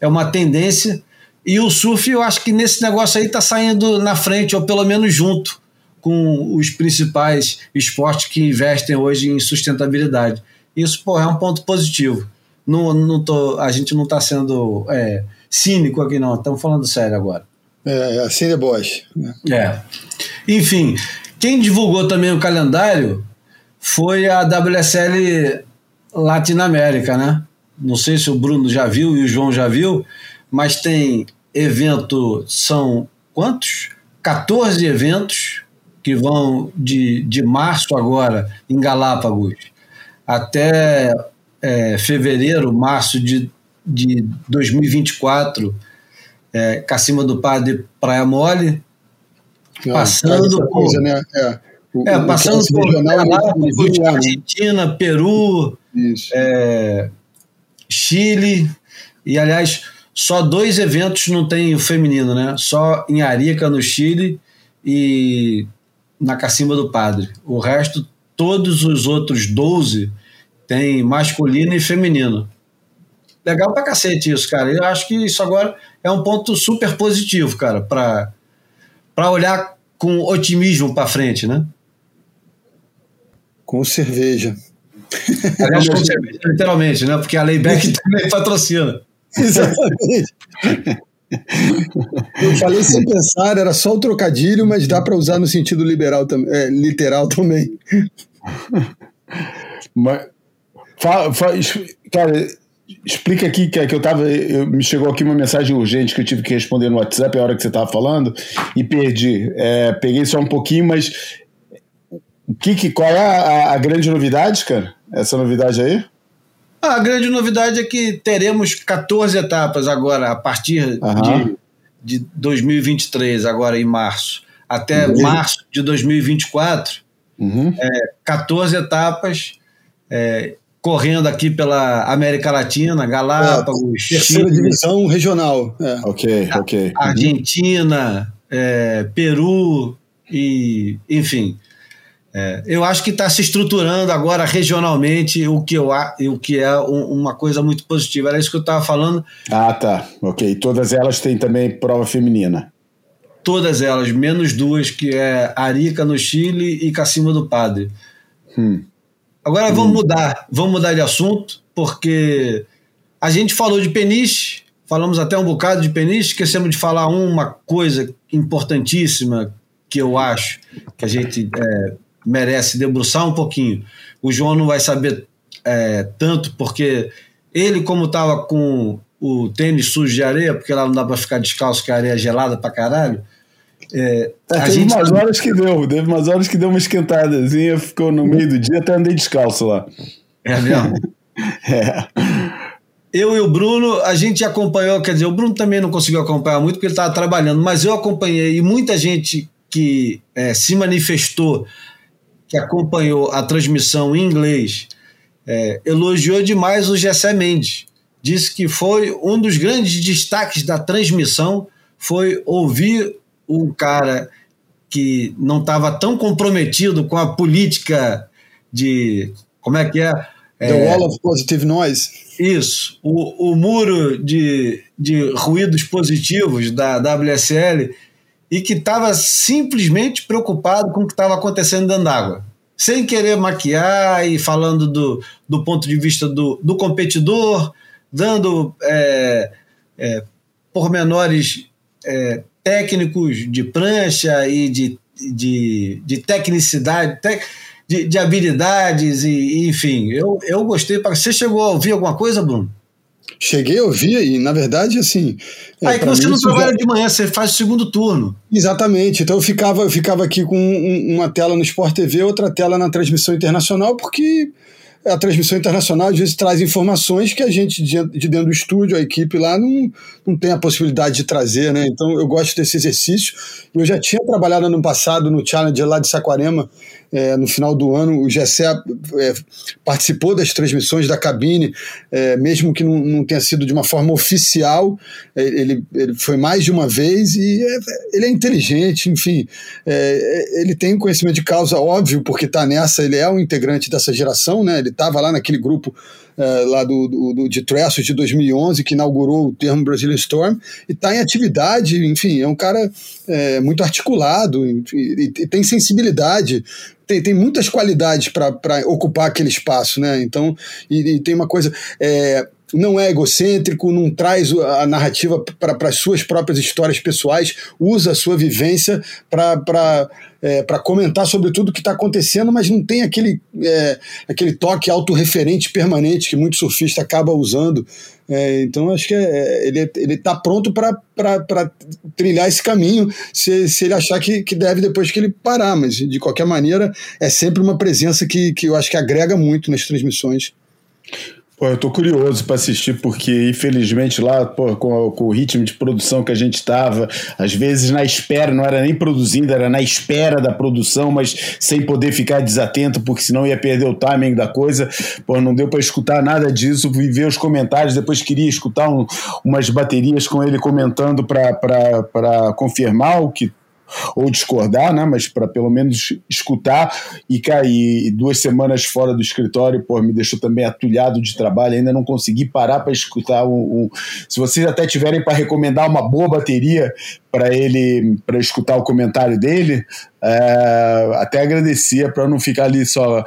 Speaker 1: é uma tendência. E o surf, eu acho que nesse negócio aí está saindo na frente, ou pelo menos junto com os principais esportes que investem hoje em sustentabilidade. Isso pô, é um ponto positivo. Não, não tô, a gente não está sendo é, cínico aqui, não. Estamos falando sério agora.
Speaker 4: É, assim é Bosch.
Speaker 1: É. Enfim, quem divulgou também o calendário foi a WSL Latinoamérica, né? Não sei se o Bruno já viu e o João já viu, mas tem evento, são quantos? 14 eventos que vão de, de março agora em Galápagos até é, fevereiro, março de, de 2024, é, Cacima do Padre Praia Mole, passando por. Coisa, né? é. O, é, passando por né? Argentina, Peru, é, Chile, e aliás, só dois eventos não tem o feminino, né? Só em Arica, no Chile, e na Cacimba do Padre. O resto, todos os outros 12 tem masculino e feminino. Legal pra cacete isso, cara. Eu acho que isso agora é um ponto super positivo, cara, para olhar com otimismo para frente, né?
Speaker 4: Com cerveja.
Speaker 1: Aliás, com cerveja, literalmente, né? Porque a Layback *laughs* também patrocina.
Speaker 4: Exatamente. Eu falei sem pensar, era só o trocadilho, mas dá para usar no sentido liberal, é, literal também.
Speaker 3: Mas, fala, fala, cara, explica aqui que, que eu tava. Eu, me chegou aqui uma mensagem urgente que eu tive que responder no WhatsApp a hora que você estava falando e perdi. É, peguei só um pouquinho, mas que, que, qual é a, a, grande novidade, cara? Essa novidade aí?
Speaker 1: A grande novidade é que teremos 14 etapas agora, a partir uhum. de, de 2023, agora em março, até uhum. março de 2024. Uhum. É, 14 etapas. É, correndo aqui pela América Latina, Galápagos,
Speaker 4: é, terceira Chile, divisão regional.
Speaker 3: É. Ok, ok.
Speaker 1: Argentina, é, Peru e, enfim. É, eu acho que está se estruturando agora regionalmente, o que, eu, o que é um, uma coisa muito positiva. Era isso que eu estava falando.
Speaker 3: Ah, tá. Ok. Todas elas têm também prova feminina.
Speaker 1: Todas elas, menos duas, que é Arica no Chile e Cacima do Padre. Hum. Agora vamos mudar, vamos mudar de assunto, porque a gente falou de peniche, falamos até um bocado de peniche, esquecemos de falar uma coisa importantíssima que eu acho que a gente é, merece debruçar um pouquinho. O João não vai saber é, tanto, porque ele, como estava com o tênis sujo de areia, porque lá não dá para ficar descalço, que a areia é gelada para caralho,
Speaker 3: é, é, teve gente... umas horas que deu, teve umas horas que deu uma esquentadazinha, ficou no meio do dia, até andei descalço lá.
Speaker 1: É mesmo? *laughs*
Speaker 3: é.
Speaker 1: Eu e o Bruno, a gente acompanhou, quer dizer, o Bruno também não conseguiu acompanhar muito porque ele estava trabalhando, mas eu acompanhei e muita gente que é, se manifestou, que acompanhou a transmissão em inglês, é, elogiou demais o Gessé Mendes. Disse que foi um dos grandes destaques da transmissão foi ouvir um cara que não estava tão comprometido com a política de. Como é que é?
Speaker 4: The é, Wall of Positive Noise.
Speaker 1: Isso. O, o muro de, de ruídos positivos da WSL e que estava simplesmente preocupado com o que estava acontecendo dentro d'água. Sem querer maquiar e falando do, do ponto de vista do, do competidor, dando é, é, pormenores é, técnicos de prancha e de, de, de tecnicidade, de, de habilidades, e enfim. Eu, eu gostei. Você chegou a ouvir alguma coisa, Bruno?
Speaker 4: Cheguei a ouvir e, na verdade, assim.
Speaker 1: Aí é, que você não trabalha já... de manhã, você faz o segundo turno.
Speaker 4: Exatamente. Então eu ficava, eu ficava aqui com um, uma tela no Sport TV, outra tela na transmissão internacional, porque a transmissão internacional às vezes traz informações que a gente de dentro do estúdio, a equipe lá, não, não tem a possibilidade de trazer, né? Então eu gosto desse exercício. Eu já tinha trabalhado ano passado no Challenge lá de Saquarema, é, no final do ano, o Gessé é, participou das transmissões da cabine, é, mesmo que não, não, tenha sido de uma forma oficial, é, ele, ele foi mais de uma vez e é, ele é inteligente, enfim, é, ele tem conhecimento de causa, óbvio, porque está nessa, ele é um integrante dessa geração, né? ele estava lá naquele grupo é, lá do, do, de Tressos de 2011, que inaugurou o termo Brazilian Storm, e está em atividade, enfim, é um cara é, muito articulado e, e, e, tem sensibilidade, tem, tem muitas qualidades para ocupar aquele espaço, né? Então, e, e tem uma coisa. É, não é egocêntrico, não traz a narrativa para as suas próprias histórias pessoais, usa a sua vivência para é, comentar sobre tudo que está acontecendo, mas não tem aquele, é, aquele toque autorreferente permanente que muito surfista acaba usando. É, então, acho que é, é ele está pronto para trilhar esse caminho, se, se ele achar que, que deve depois que ele parar, mas de qualquer maneira, é sempre uma presença que, que eu acho que agrega muito nas transmissões.
Speaker 3: Pô, eu tô curioso para assistir, porque infelizmente lá, pô, com, com, o ritmo de produção que a gente estava, às vezes na espera, não era nem produzindo, era na espera da produção, mas sem poder ficar desatento, porque senão ia perder o timing da coisa. Pô, não deu para escutar nada disso, vi ver os comentários, depois queria escutar um, umas baterias com ele comentando para confirmar o que ou discordar, né? Mas para pelo menos escutar e cair. Duas semanas fora do escritório, pô, me deixou também atulhado de trabalho, ainda não consegui parar para escutar um, Se vocês até tiverem para recomendar uma boa bateria para ele, para escutar o comentário dele, é, até agradecia para não ficar ali só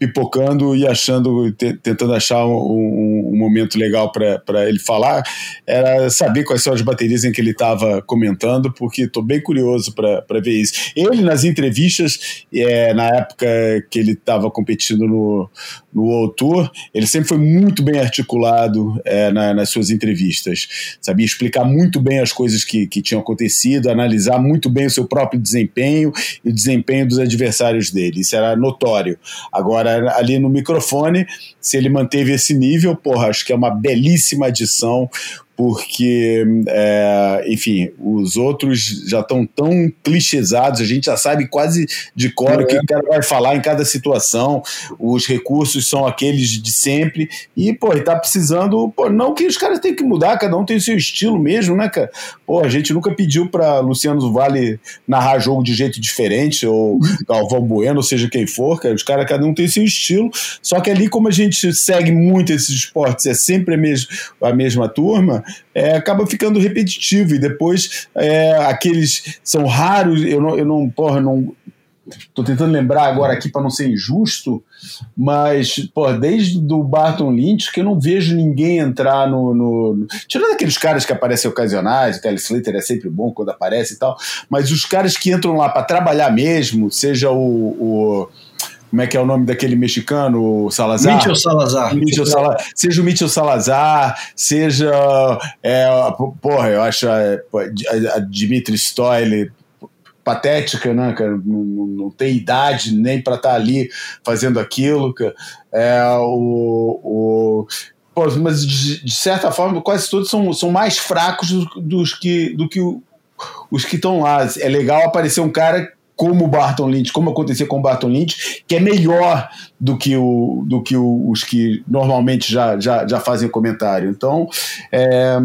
Speaker 3: pipocando e achando, tentando achar um, um momento legal para ele falar, era saber quais são as baterias em que ele estava comentando, porque estou bem curioso para ver isso. Ele, nas entrevistas, é, na época que ele estava competindo no, no World Tour, ele sempre foi muito bem articulado é, na, nas suas entrevistas. Sabia explicar muito bem as coisas que, que tinham acontecido, analisar muito bem o seu próprio desempenho e o desempenho dos adversários dele. Isso era notório. Agora, ali no microfone, se ele manteve esse nível, porra, acho que é uma belíssima adição porque, é, enfim, os outros já estão tão clichêsados, a gente já sabe quase de cor é. o que o cara vai falar em cada situação, os recursos são aqueles de sempre, e, pô, ele tá precisando, pô, não que os caras tenham que mudar, cada um tem o seu estilo mesmo, né, cara? Pô, a gente nunca pediu para Luciano Vale narrar jogo de jeito diferente, ou *laughs* Galvão Bueno, ou seja quem for, cara, os caras, cada um tem seu estilo, só que ali, como a gente segue muito esses esportes, é sempre a mesma, a mesma turma, é, acaba ficando repetitivo e depois é, aqueles são raros. Eu não, eu não, porra, não. Tô tentando lembrar agora aqui para não ser injusto, mas, pô, desde do Barton Lynch que eu não vejo ninguém entrar no. no tirando aqueles caras que aparecem ocasionais, o Kelly Slater é sempre bom quando aparece e tal, mas os caras que entram lá para trabalhar mesmo, seja o, o como é que é o nome daquele mexicano, o Salazar?
Speaker 1: Mitchell Salazar.
Speaker 3: Mitchell Salazar. Seja o Mitchell Salazar, seja. É, porra, eu acho a, a Dimitri Stoyle patética, né, cara? Não, não tem idade nem para estar tá ali fazendo aquilo. Cara. É, o, o Pô, mas de, de, certa forma, quase todos são, são mais fracos do, dos que, do que o, os que estão lá. É legal aparecer um cara como o Barton Lynch, como acontecia com o Barton Lynch, que é melhor do que, o, do que o, os que normalmente já, já, já fazem comentário. Então. É...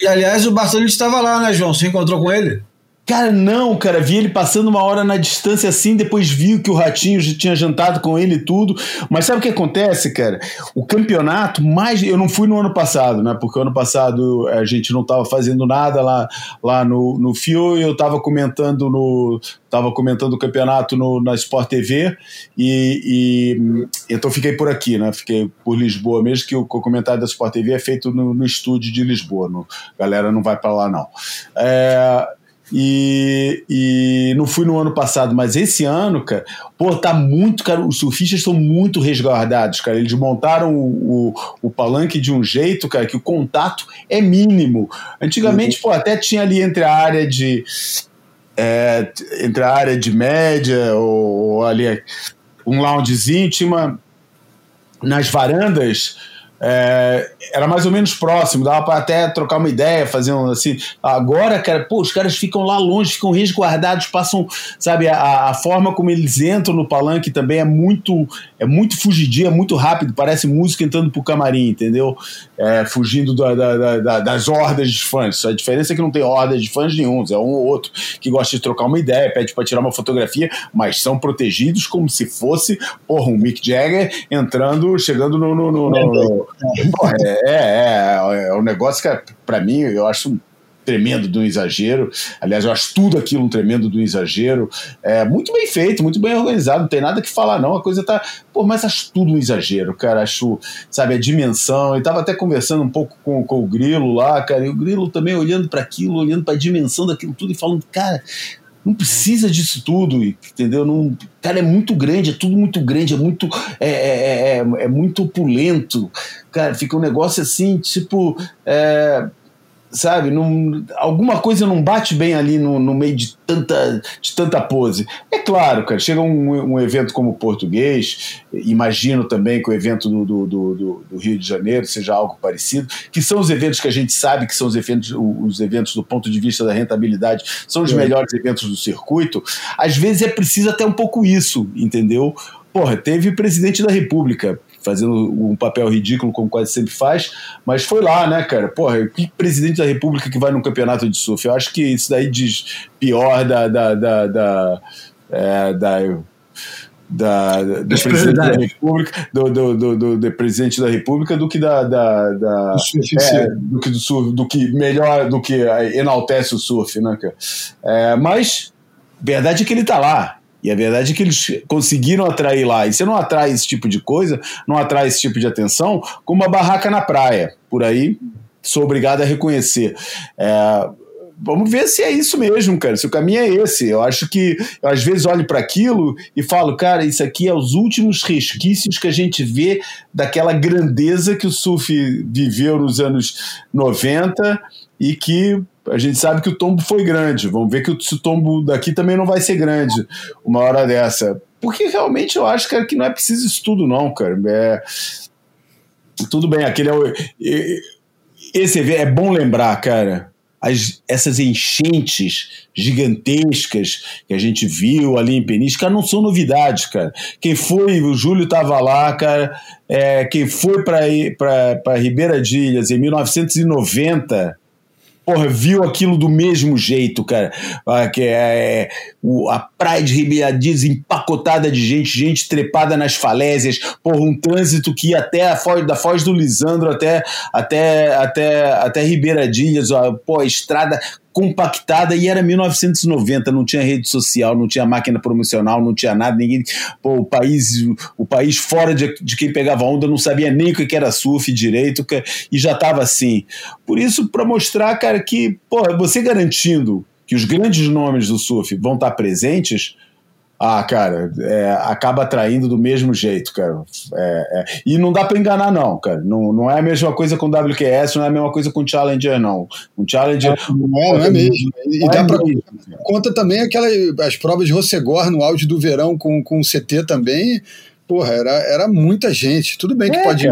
Speaker 1: E aliás, o Barton Lynch estava lá, né, João? Você encontrou com ele?
Speaker 3: Cara, não, cara, vi ele passando uma hora na distância assim, depois viu que o Ratinho tinha jantado com ele e tudo. Mas sabe o que acontece, cara? O campeonato, mais. Eu não fui no ano passado, né? Porque ano passado a gente não tava fazendo nada lá, lá no, no Fio e eu tava comentando no. Tava comentando o campeonato no, na Sport TV e, e então fiquei por aqui, né? Fiquei por Lisboa, mesmo que o, comentário da Sport TV é feito no, no estúdio de Lisboa. No, galera não vai para lá, não. É, E, e não fui no ano passado, mas esse ano, cara, pô, tá muito, cara, os surfistas estão muito resguardados, cara. Eles montaram o, o, o, palanque de um jeito, cara, que o contato é mínimo. Antigamente, uhum. pô, até tinha ali entre a área de. É, entre a área de média ou, ou ali um loungezinho, tinha uma, nas varandas é, era mais ou menos próximo, dava para até trocar uma ideia, fazer um assim. Agora, cara, pô, os caras ficam lá longe, ficam resguardados, passam, sabe, a, a forma como eles entram no palanque também é muito, é muito fugidia, é muito rápido, parece música entrando pro camarim, entendeu? É, fugindo da, da, da, das hordas de fãs. A diferença é que não tem hordas de fãs nenhum, é um ou outro que gosta de trocar uma ideia, pede para tirar uma fotografia, mas são protegidos como se fosse, porra, um Mick Jagger entrando, chegando no, no, no, no é, é, é, um negócio que, para mim, eu acho um tremendo do exagero. Aliás, eu acho tudo aquilo um tremendo do exagero. É muito bem feito, muito bem organizado, não tem nada que falar, não. A coisa tá. Pô, mas acho tudo um exagero, cara. Acho, sabe, a dimensão. Eu tava até conversando um pouco com, com o Grilo lá, cara, e o Grilo também olhando para aquilo, olhando para a dimensão daquilo tudo e falando, cara, não precisa disso tudo, entendeu? Não, cara, é muito grande, é tudo muito grande, é muito é, é, é, é muito opulento, cara, fica um negócio assim, tipo, é, sabe? Não, alguma coisa não bate bem ali no, no meio de tanta, de tanta pose. É claro, cara, chega um, um evento como o português, imagino também que o evento do, do, do, do, Rio de Janeiro seja algo parecido, que são os eventos que a gente sabe que são os eventos, os eventos do ponto de vista da rentabilidade, são os é. melhores eventos do circuito. Às vezes é preciso até um pouco isso, entendeu? Porra, teve presidente da República fazendo um papel ridículo, como quase sempre faz, mas foi lá, né, cara? Porra, que presidente da República que vai num campeonato de surf? Eu acho que isso daí diz pior da. da, da, da, é, da da, do presidente da República, do, do, do, do, presidente da República do que da, da, da é, do que do surf, do que melhor, do que enaltece o surf, né, cara? É, mas verdade é que ele tá lá. E a verdade é que eles conseguiram atrair lá. E você não atrai esse tipo de coisa, não atrai esse tipo de atenção, com uma barraca na praia. Por aí, sou obrigado a reconhecer. É, vamos ver se é isso mesmo, cara. Se o caminho é esse. Eu acho que eu, às vezes olho para aquilo e falo, cara, isso aqui é os últimos resquícios que a gente vê daquela grandeza que o surf viveu nos anos 90 e que a gente sabe que o tombo foi grande. Vamos ver que o, o tombo daqui também não vai ser grande uma hora dessa. Porque realmente eu acho, cara, que não é preciso isso tudo, não, cara. É, tudo bem, aquele é o, esse é bom lembrar, cara. As, essas enchentes gigantescas que a gente viu ali em Peniche, cara, não são novidades, cara. Quem foi, o Júlio estava lá, cara, é, quem foi para Ribeira de Ilhas em 1990 porra, viu aquilo do mesmo jeito, cara. Ah, que é, o, a praia de Ribeiradias empacotada de gente, gente trepada nas falésias, porra, um trânsito que ia até a Foz, da Foz do Lisandro até, até, até, até Ribeiradias, ó, pô, a estrada compactada e era 1990, não tinha rede social, não tinha máquina promocional, não tinha nada, ninguém, pô, o país, o país fora de, de quem pegava onda não sabia nem o que era surf direito e já estava assim. Por isso, para mostrar, cara, que, pô, você garantindo que os grandes nomes do surf vão estar presentes, ah, cara, é, acaba atraindo do mesmo jeito, cara. É, é. E não dá para enganar, não, cara. Não, não é a mesma coisa com WQS, não é a mesma coisa com Challenger, não. Um Challenger.
Speaker 4: Não é, não é mesmo. E dá é pra, conta também aquela, as provas de Rossegor no áudio do verão com, com o CT também. Porra, era, era muita gente. Tudo bem que é, pode,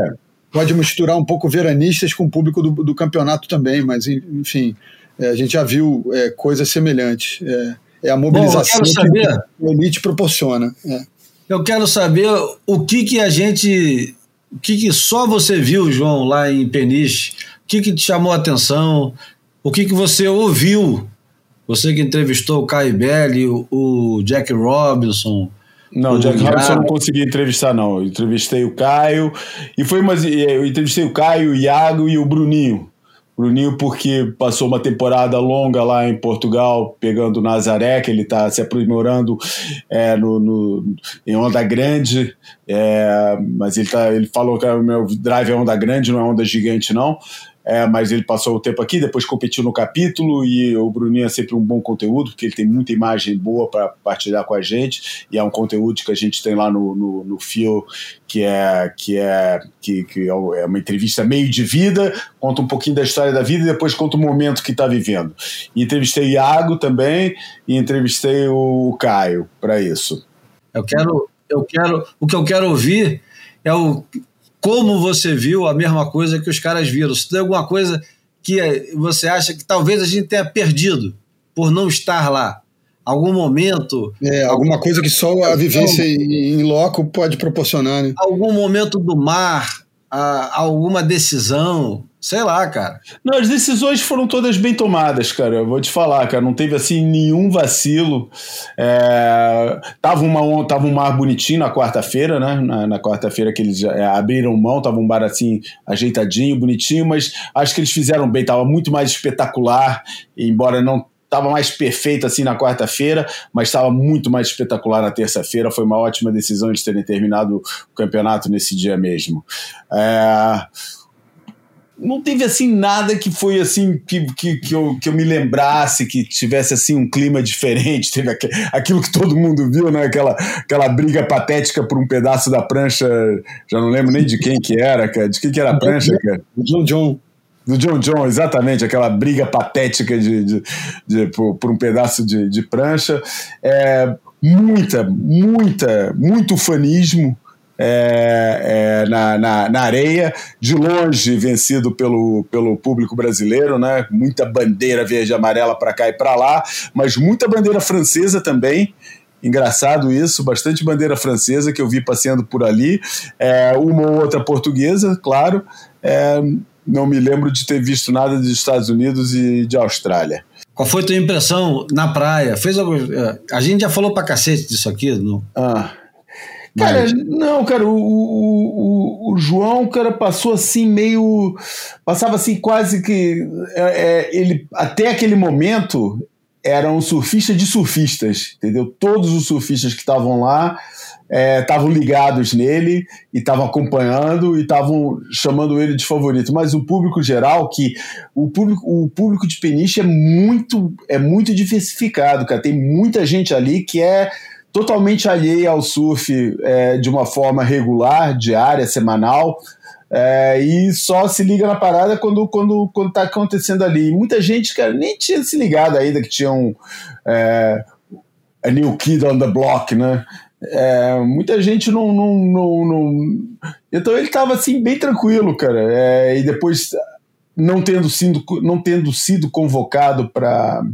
Speaker 4: pode misturar um pouco veranistas com o público do, do campeonato também, mas enfim, é, a gente já viu coisas semelhantes. É é a mobilização Bom, que o Elite proporciona. É.
Speaker 1: Eu quero saber o que, que a gente. O que, que só você viu, João, lá em Peniche? O que, que te chamou a atenção? O que, que você ouviu? Você que entrevistou o Caio Belli, o, o Jack Robinson.
Speaker 3: Não, o Jack Robinson eu não consegui entrevistar, não. Eu entrevistei o Caio. E foi mas Eu entrevistei o Caio, o Iago e o Bruninho. Bruninho, porque passou uma temporada longa lá em Portugal, pegando Nazaré, que ele está se aprimorando é, no, no, em onda grande, é, mas ele, tá, ele falou que o meu drive é onda grande, não é onda gigante, não. É, mas ele passou o tempo aqui, depois competiu no capítulo e o Bruninho é sempre um bom conteúdo, porque ele tem muita imagem boa para partilhar com a gente e é um conteúdo que a gente tem lá no, no, no Fio, que é que é que, que é, é uma entrevista meio de vida, conta um pouquinho da história da vida e depois conta o momento que está vivendo. E entrevistei Iago também e entrevistei o Caio para isso.
Speaker 1: Eu quero, eu quero, o que eu quero ouvir é o como você viu a mesma coisa que os caras viram. Se tem alguma coisa que você acha que talvez a gente tenha perdido por não estar lá. Algum momento.
Speaker 4: É, alguma coisa que só a vivência em loco pode proporcionar, né?
Speaker 1: Algum momento do mar, alguma decisão, sei lá, cara.
Speaker 3: Não, as decisões foram todas bem tomadas, cara. Eu vou te falar, cara, não teve assim nenhum vacilo. É... Tava, uma, tava um mar bonitinho na quarta-feira, né? Na, na quarta-feira que eles é, abriram mão, tava um bar assim ajeitadinho, bonitinho, mas acho que eles fizeram bem, tava muito mais espetacular, embora não estava mais perfeito assim na quarta-feira, mas estava muito mais espetacular na terça-feira. Foi uma ótima decisão eles terem terminado o campeonato nesse dia mesmo. É... Não teve assim nada que foi assim que, que, que, eu, que eu me lembrasse que tivesse assim um clima diferente. *laughs* Teve aquilo que todo mundo viu, né? Aquela, aquela briga patética por um pedaço da prancha. Já não lembro nem de quem que era, cara. De quem que era a prancha, cara?
Speaker 4: John John.
Speaker 3: Do John John, exatamente, aquela briga patética de, de, de por, por, um pedaço de, de prancha. É, muita, muita, muito fanismo. É, é, na, na, na, areia, de longe vencido pelo, pelo público brasileiro, né? muita bandeira verde e amarela para cá e para lá, mas muita bandeira francesa também. Engraçado isso, bastante bandeira francesa que eu vi passeando por ali, é, uma ou outra portuguesa, claro. Não me lembro de ter visto nada dos Estados Unidos e de Austrália.
Speaker 1: Qual foi a tua impressão na praia? Fez algum... É, a gente já falou pra cacete disso aqui, não?
Speaker 3: Ah. Cara, Mas... não, cara, o, o, o, João, cara, passou assim meio. Passava assim quase que. É, é, ele, até aquele momento, era um surfista de surfistas, entendeu? Todos os surfistas que estavam lá estavam é, ligados nele e estavam acompanhando e estavam chamando ele de favorito. Mas o público geral, que o público, o público de Peniche é muito, é muito diversificado, cara. Tem muita gente ali que é totalmente alheia ao surf é, de uma forma regular, diária, semanal. É, e só se liga na parada quando, quando, quando tá acontecendo ali. E muita gente, cara, nem tinha se ligado ainda que tinha um. É, a New Kid on the Block, né? É, muita gente não, não, não, não, Então ele estava assim, bem tranquilo, cara. É, e depois, não tendo sido, não tendo sido convocado para.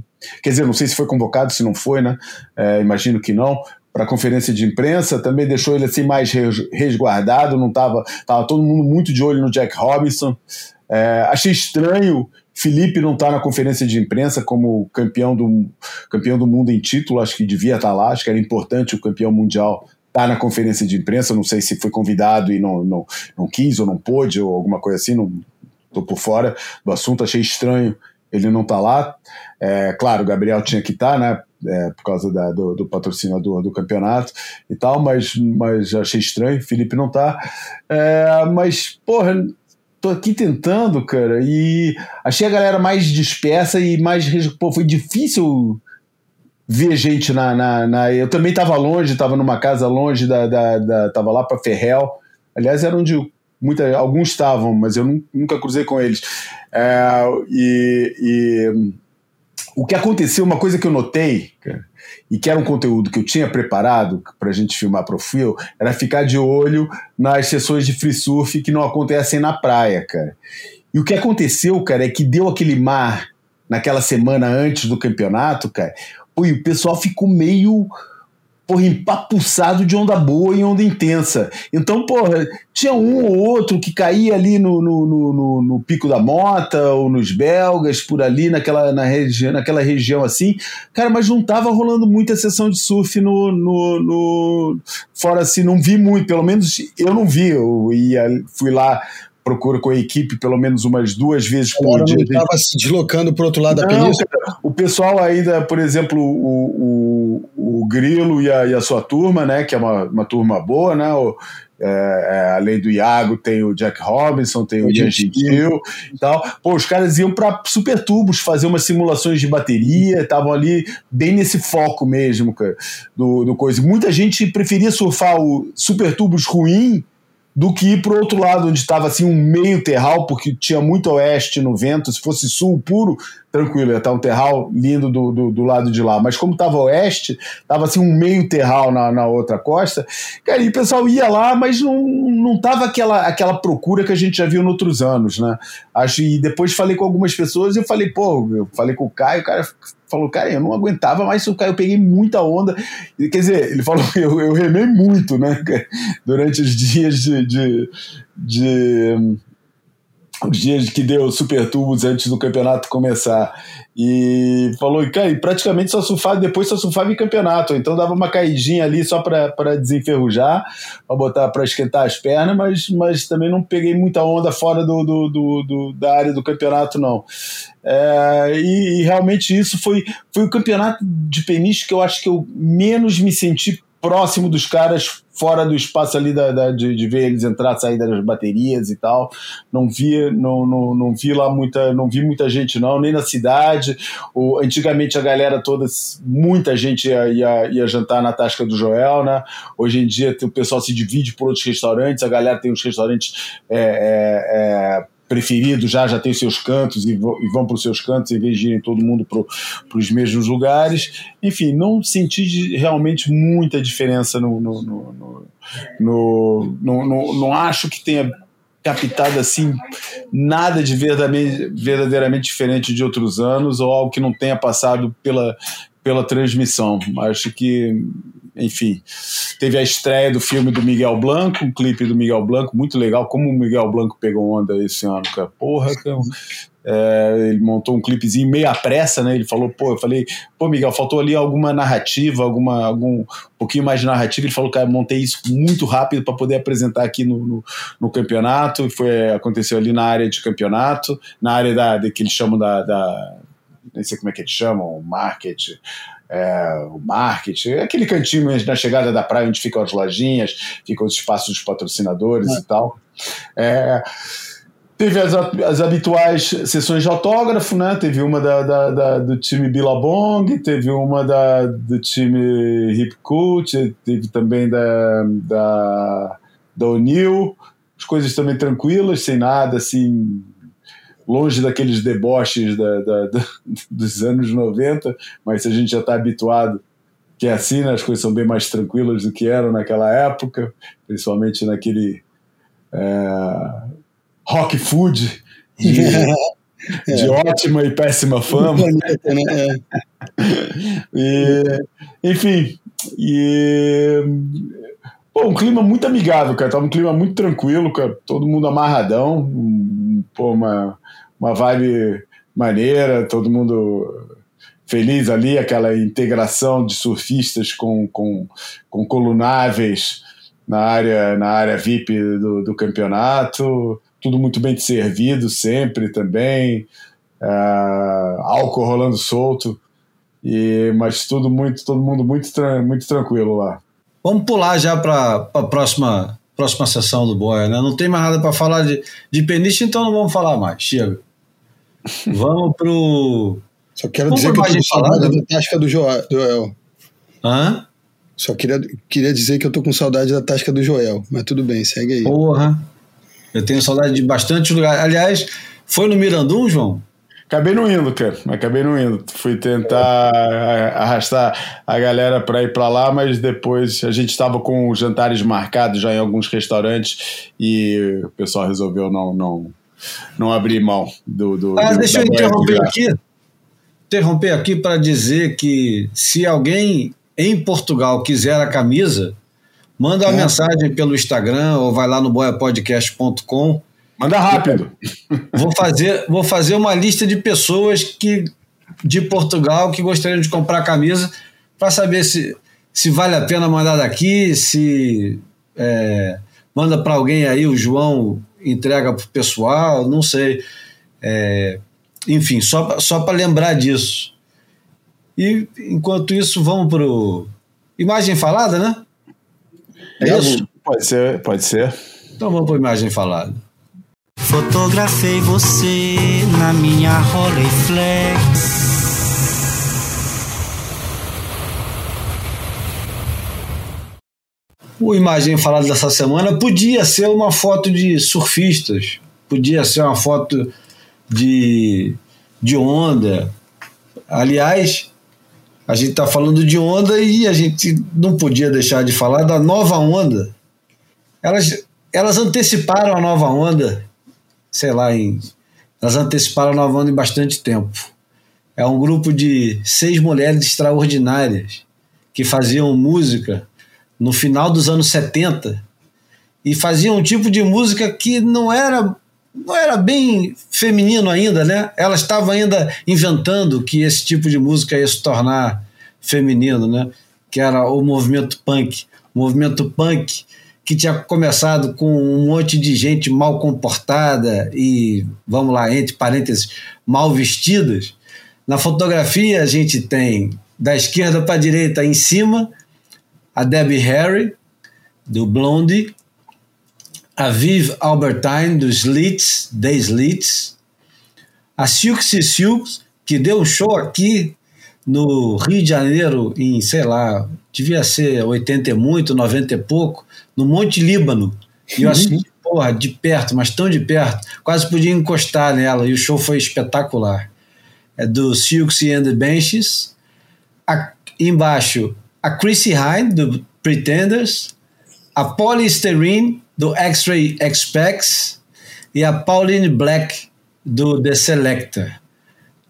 Speaker 3: Quer dizer, não sei se foi convocado, se não foi, né? É, imagino que não. Para a conferência de imprensa, também deixou ele assim mais resguardado. Não estava tava todo mundo muito de olho no Jack Robinson. É, achei estranho Felipe não está na conferência de imprensa como campeão do, campeão do mundo em título, acho que devia estar tá lá, acho que era importante o campeão mundial estar tá na conferência de imprensa, não sei se foi convidado e não, não, não quis ou não pôde ou alguma coisa assim, não estou por fora do assunto, achei estranho ele não tá lá. É, claro, o Gabriel tinha que estar, tá, né? É, por causa da, do, do, patrocinador do campeonato e tal, mas, mas achei estranho, Felipe não tá. É, mas, porra, tô aqui tentando, cara, e achei a galera mais dispersa e mais. Pô, foi difícil ver gente na. na, na eu também tava longe, tava numa casa longe da. da, da tava lá para Ferrel. Aliás, era onde muita, alguns estavam, mas eu nunca cruzei com eles. É, e, e o que aconteceu, uma coisa que eu notei, e que era um conteúdo que eu tinha preparado para a gente filmar para o era ficar de olho nas sessões de free surf que não acontecem na praia, cara. E o que aconteceu, cara, é que deu aquele mar naquela semana antes do campeonato, cara, e o pessoal ficou meio porra, empapuçado de onda boa e onda intensa. Então, porra, tinha um ou outro que caía ali no, no, no, no Pico da Mota ou nos Belgas, por ali, naquela, na regi naquela região assim. Cara, mas não tava rolando muita sessão de surf no, no, no. Fora assim, não vi muito, pelo menos eu não vi. Eu ia, fui lá procura com a equipe pelo menos umas duas vezes por dia.
Speaker 4: Estava se deslocando para o outro lado não, da península?
Speaker 3: o pessoal ainda, por exemplo, o, o, o Grilo e a, e a, sua turma, né, que é uma, uma turma boa, né, o, é, é, além do Iago, tem o Jack Robinson, tem o Ian Gentil e tal. Pô, os caras iam para super tubos fazer umas simulações de bateria, estavam ali bem nesse foco mesmo do, do coisa. Muita gente preferia surfar o super tubos ruim do que ir para o outro lado, onde estava assim um meio terral, porque tinha muito oeste no vento. Se fosse sul puro, tranquilo, ia estar um terral lindo do, do, do lado de lá. Mas como estava oeste, estava assim um meio terral na, na outra costa. Cara, e o pessoal ia lá, mas não, não tava aquela, aquela procura que a gente já viu em outros anos, né? Acho, e depois falei com algumas pessoas e falei, pô, eu falei com o Caio, o cara falou, cara, eu não aguentava mais eu peguei muita onda. Quer dizer, ele falou, eu, eu remei muito, né? *laughs* Durante os dias de, de, de os dias que deu super tubos antes do campeonato começar. E falou, cara, praticamente só surfava, depois só surfava em campeonato. Então dava uma caidinha ali só para desenferrujar, para botar para esquentar as pernas, mas, mas também não peguei muita onda fora do, do, do, do da área do campeonato, não. É, e, e, realmente isso foi, foi o campeonato de peniche que eu acho que eu menos me senti próximo dos caras, fora do espaço ali da, da de, de, ver eles entrar, sair das baterias e tal. Não vi, não, não, não vi lá muita, não vi muita gente não, nem na cidade. O, antigamente a galera toda, muita gente ia, ia, ia, jantar na Tasca do Joel, né? Hoje em dia o pessoal se divide por outros restaurantes, a galera tem os restaurantes é, é, é, preferido já, já tem seus cantos e, vão para os seus cantos em vez de irem todo mundo para os mesmos lugares. Enfim, não senti realmente muita diferença no. no, no, no, não acho que tenha captado assim nada de verdadeiramente, verdadeiramente diferente de outros anos ou algo que não tenha passado pela, pela transmissão. Acho que enfim, teve a estreia do filme do Miguel Blanco, um clipe do Miguel Blanco, muito legal, como o Miguel Blanco pegou onda esse ano, cara. Porra, cara. É, ele montou um clipezinho meio à pressa, né? Ele falou, pô, eu falei, pô, Miguel, faltou ali alguma narrativa, alguma, algum um pouquinho mais de narrativa. Ele falou, cara, montei isso muito rápido para poder apresentar aqui no, no, no, campeonato. Foi, aconteceu ali na área de campeonato, na área da, de, que eles chamam da, da nem sei como é que eles chamam, market, é, o marketing, aquele cantinho na chegada da praia onde ficam as lojinhas, ficam os espaços dos patrocinadores é. e tal. É, teve as, as, habituais sessões de autógrafo, né? Teve uma da, da, da, do time Billabong, teve uma da, do time Hip Cult, teve também da, da, da O'Neill, as coisas também tranquilas, sem nada assim longe daqueles deboches da, da, da, *laughs* dos anos 90, mas a gente já está habituado que é assim, né? as coisas são bem mais tranquilas do que eram naquela época, principalmente naquele é, rock food de, *laughs* é. de ótima e péssima fama. *laughs* Né? e, enfim, e Pô, um clima muito amigável, cara. Tava um clima muito tranquilo, cara. Todo mundo amarradão. Pô, uma, uma vibe maneira, todo mundo feliz ali, aquela integração de surfistas com, com, com colunáveis na área, na área VIP do, do campeonato. Tudo muito bem servido sempre também. Uh, álcool rolando solto. E, mas tudo muito, todo mundo muito, muito tranquilo lá.
Speaker 1: Vamos pular já para a próxima, próxima sessão do Boia, né? Não tem mais nada para falar de, de peniche, então não vamos falar mais. Chega. *laughs* Vamos pro.
Speaker 4: Só quero vamos dizer que eu tô com saudade da tasca do Joel.
Speaker 1: Hã?
Speaker 4: Só queria, queria dizer que eu tô com saudade da tasca do Joel, mas tudo bem, segue aí.
Speaker 1: Porra. Eu tenho saudade de bastante lugares. Aliás, foi no Mirandum, João?
Speaker 3: Acabei não indo, cara. Acabei não indo. Fui tentar arrastar a galera para ir para lá, mas depois a gente estava com jantares marcados já em alguns restaurantes e o pessoal resolveu não não não abrir mão do. do
Speaker 1: ah,
Speaker 3: do,
Speaker 1: deixa eu interromper aqui. Interromper aqui para dizer que se alguém em Portugal quiser a camisa, manda uma é. mensagem pelo Instagram ou vai lá no boiapodcast.com
Speaker 3: Manda rápido. *laughs*
Speaker 1: Vou fazer, vou fazer uma lista de pessoas que de Portugal que gostariam de comprar camisa para saber se, se vale a pena mandar daqui, se é, manda para alguém aí, o João entrega para o pessoal, não sei. É, enfim, só, só para lembrar disso. E enquanto isso, vamos para. Imagem falada, né?
Speaker 3: É isso? Pode ser, pode ser.
Speaker 1: Então vamos para a imagem falada.
Speaker 5: Fotografei você na minha Rolleiflex.
Speaker 1: O imagem falada dessa semana podia ser uma foto de surfistas, podia ser uma foto de, de onda. Aliás, a gente está falando de onda e a gente não podia deixar de falar da nova onda. Elas, elas anteciparam a nova onda, sei lá, em, elas anteciparam a nova onda em bastante tempo. É um grupo de seis mulheres extraordinárias que faziam música no final dos anos 70 e faziam um tipo de música que não era não era bem feminino ainda, né? Ela estava ainda inventando que esse tipo de música ia se tornar feminino, né? Que era o movimento punk. O movimento punk que tinha começado com um monte de gente mal comportada e, vamos lá, entre parênteses, mal vestidas. Na fotografia a gente tem da esquerda para a direita em cima a Debbie Harry, do Blondie, a Viv Albertine, dos Slits, The Slits, a Silksy Silks, que deu um show aqui no Rio de Janeiro em, sei lá, devia ser 80 e muito, 90 e pouco, no Monte Líbano. E eu assisti, porra, de perto, mas tão de perto, quase podia encostar nela, e o show foi espetacular. É do Silksy and the Benches. A, embaixo, a Chrissy Hine, do Pretenders, a Polystyrene, do X-Ray Expex, e a Pauline Black, do The Selector.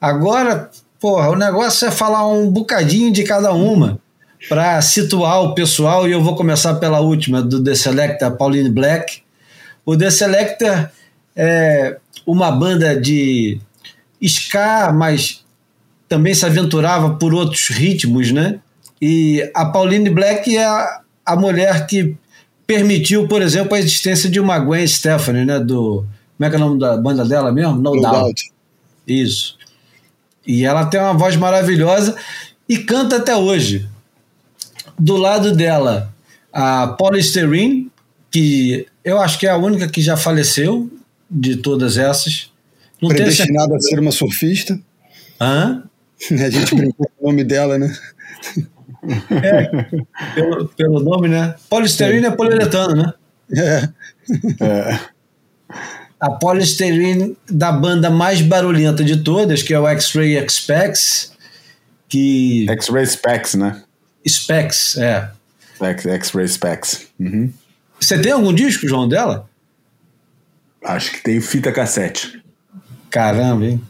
Speaker 1: Agora, porra, o negócio é falar um bocadinho de cada uma para situar o pessoal, e eu vou começar pela última, do The Selector, Pauline Black. O The Selector é uma banda de ska, mas também se aventurava por outros ritmos, né? E a Pauline Black é a, a mulher que permitiu, por exemplo, a existência de uma Gwen Stefani, né? Do, como é que é o nome da banda dela mesmo? No, no Doubt. Doubt. Isso. E ela tem uma voz maravilhosa e canta até hoje. Do lado dela, a Polystyrene, que eu acho que é a única que já faleceu de todas essas.
Speaker 4: Não Predestinada a ser uma surfista.
Speaker 1: Hã? *laughs*
Speaker 4: A gente brincou com o nome dela, né?
Speaker 1: É, pelo, pelo nome, né? Polisterina é poliuretano, né? É. é. A Polisterine da banda mais barulhenta de todas, que é o X-Ray Specs, que...
Speaker 3: X-Ray Specs, né?
Speaker 1: Specs, é.
Speaker 3: X-Ray Specs. Uhum.
Speaker 1: Você tem algum disco, João, dela?
Speaker 3: Acho que tem fita cassete.
Speaker 1: Caramba, hein?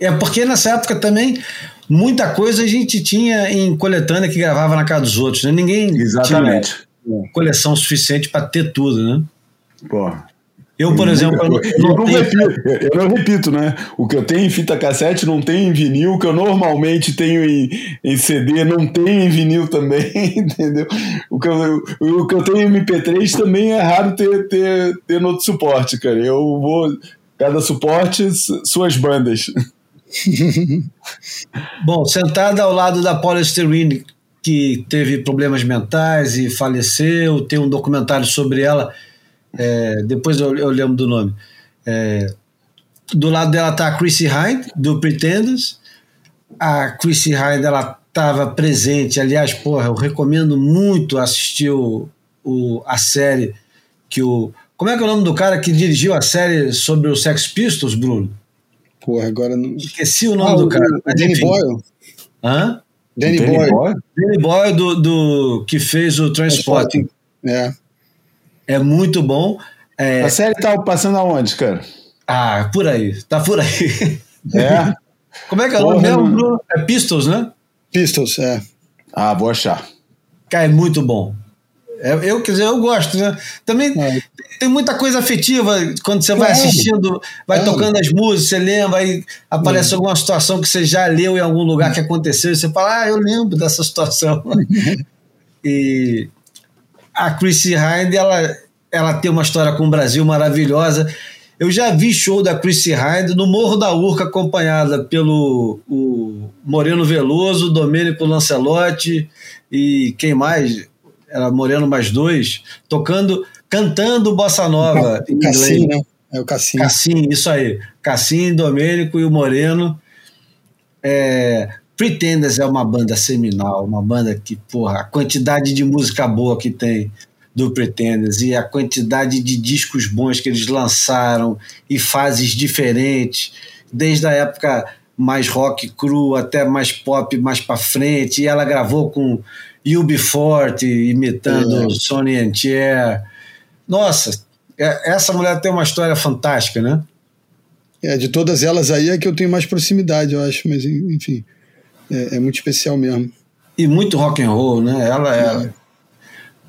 Speaker 1: É porque nessa época também muita coisa a gente tinha em coletânea que gravava na casa dos outros, né? Ninguém
Speaker 3: Exatamente.
Speaker 1: tinha coleção suficiente para ter tudo, né?
Speaker 3: Pô.
Speaker 1: Eu, por exemplo, eu,
Speaker 3: não, eu, não repito, eu não repito, né? O que eu tenho em fita cassete não tem em vinil, o que eu normalmente tenho em, em CD não tem em vinil também, *laughs* entendeu? O que, eu, o que eu tenho em MP3 também é raro ter, ter, ter no outro suporte, cara. Eu vou. Cada suporte, suas bandas. *laughs*
Speaker 1: Bom, sentada ao lado da Polystyrene, que teve problemas mentais e faleceu, tem um documentário sobre ela, é, depois eu, eu, lembro do nome. É, do lado dela está a Chrissy Hind, do Pretenders. A Chrissy Hind, ela estava presente, aliás, porra, eu recomendo muito assistir o, o, a série que o... Como é que é o nome do cara que dirigiu a série sobre os Sex Pistols, Bruno?
Speaker 4: Porra, agora não.
Speaker 1: Esqueci o nome ah, do cara.
Speaker 4: O Danny Boyle.
Speaker 1: Hã?
Speaker 4: Danny, Danny Boyle. Boyle.
Speaker 1: Danny Boyle do, do, que fez o Transporting.
Speaker 4: É.
Speaker 1: É muito bom. É...
Speaker 3: A série tá passando aonde, cara?
Speaker 1: Ah, por aí. Tá por aí.
Speaker 3: É? *laughs*
Speaker 1: Como é que é o nome mesmo? É Pistols, né?
Speaker 4: Pistols, é.
Speaker 3: Ah, vou achar.
Speaker 1: Cara, é muito bom. É, eu, quer dizer, eu gosto, né? Também é. tem muita coisa afetiva quando você vai assistindo, vai é. tocando as músicas, você lembra, aí aparece é. alguma situação que você já leu em algum lugar que aconteceu, e você fala, ah, eu lembro dessa situação. *laughs* e a Chrissy Hind, ela, ela tem uma história com o Brasil maravilhosa. Eu já vi show da Chrissy Hind no Morro da Urca, acompanhada pelo o Moreno Veloso, Domênico Lancelotti e quem mais? era Moreno mais dois, tocando, cantando bossa nova inglês.
Speaker 4: Cassim, né? É o Cassim.
Speaker 1: Cassim, isso aí. Cassim, Domênico e o Moreno. É, Pretenders é uma banda seminal, uma banda que, porra, a quantidade de música boa que tem do Pretenders e a quantidade de discos bons que eles lançaram e fases diferentes, desde a época mais rock cru até mais pop mais para frente, e ela gravou com UB40 imitando é. Sonny and Cher. Nossa, é, essa mulher tem uma história fantástica, né?
Speaker 4: É, de todas elas aí é que eu tenho mais proximidade, eu acho, mas enfim, é, é muito especial mesmo.
Speaker 1: E muito rock and roll, né? Ela, ela. É.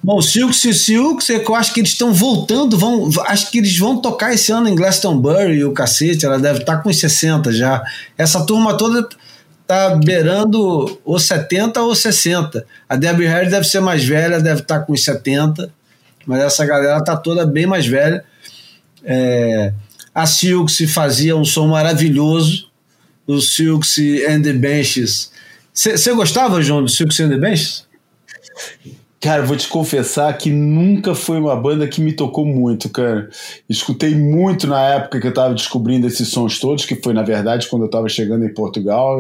Speaker 1: Bom, Silks e Silks, eu acho que eles estão voltando, vão, acho que eles vão tocar esse ano em Glastonbury, o cacete, ela deve estar tá com uns 60 já. Essa turma toda tá beirando ou 70 ou 60. A Debbie Harry deve ser mais velha, deve estar tá com uns 70, mas essa galera tá toda bem mais velha. É, a Silks fazia um som maravilhoso, o Silks and the Benches. Você gostava, João, do Silks and the Benches?
Speaker 3: Cara, vou te confessar que nunca foi uma banda que me tocou muito, cara. Escutei muito na época que eu tava descobrindo esses sons todos, que foi, na verdade, quando eu tava chegando em Portugal,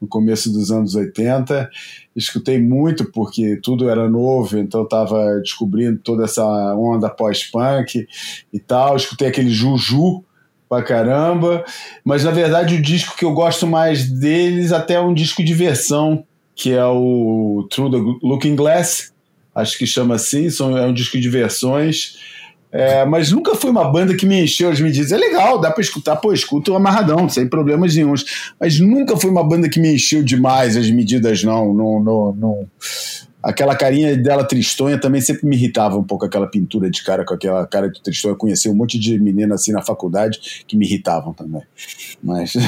Speaker 3: no começo dos anos 80. Escutei muito porque tudo era novo, então eu tava descobrindo toda essa onda pós-punk e tal. Escutei aquele Juju pra caramba, mas na verdade o disco que eu gosto mais deles até é um disco de versão, que é o Through the Looking Glass, acho que chama assim, são, é um disco de versões. É, mas nunca foi uma banda que me encheu as medidas. É legal, dá para escutar, pô, escuto amarradão, sem problemas nenhums. Mas nunca foi uma banda que me encheu demais as medidas, não. não, não, não aquela carinha dela tristonha também sempre me irritava um pouco aquela pintura de cara com aquela cara de tristonha. Eu conheci um monte de menina assim na faculdade que me irritavam também. Mas *laughs* e,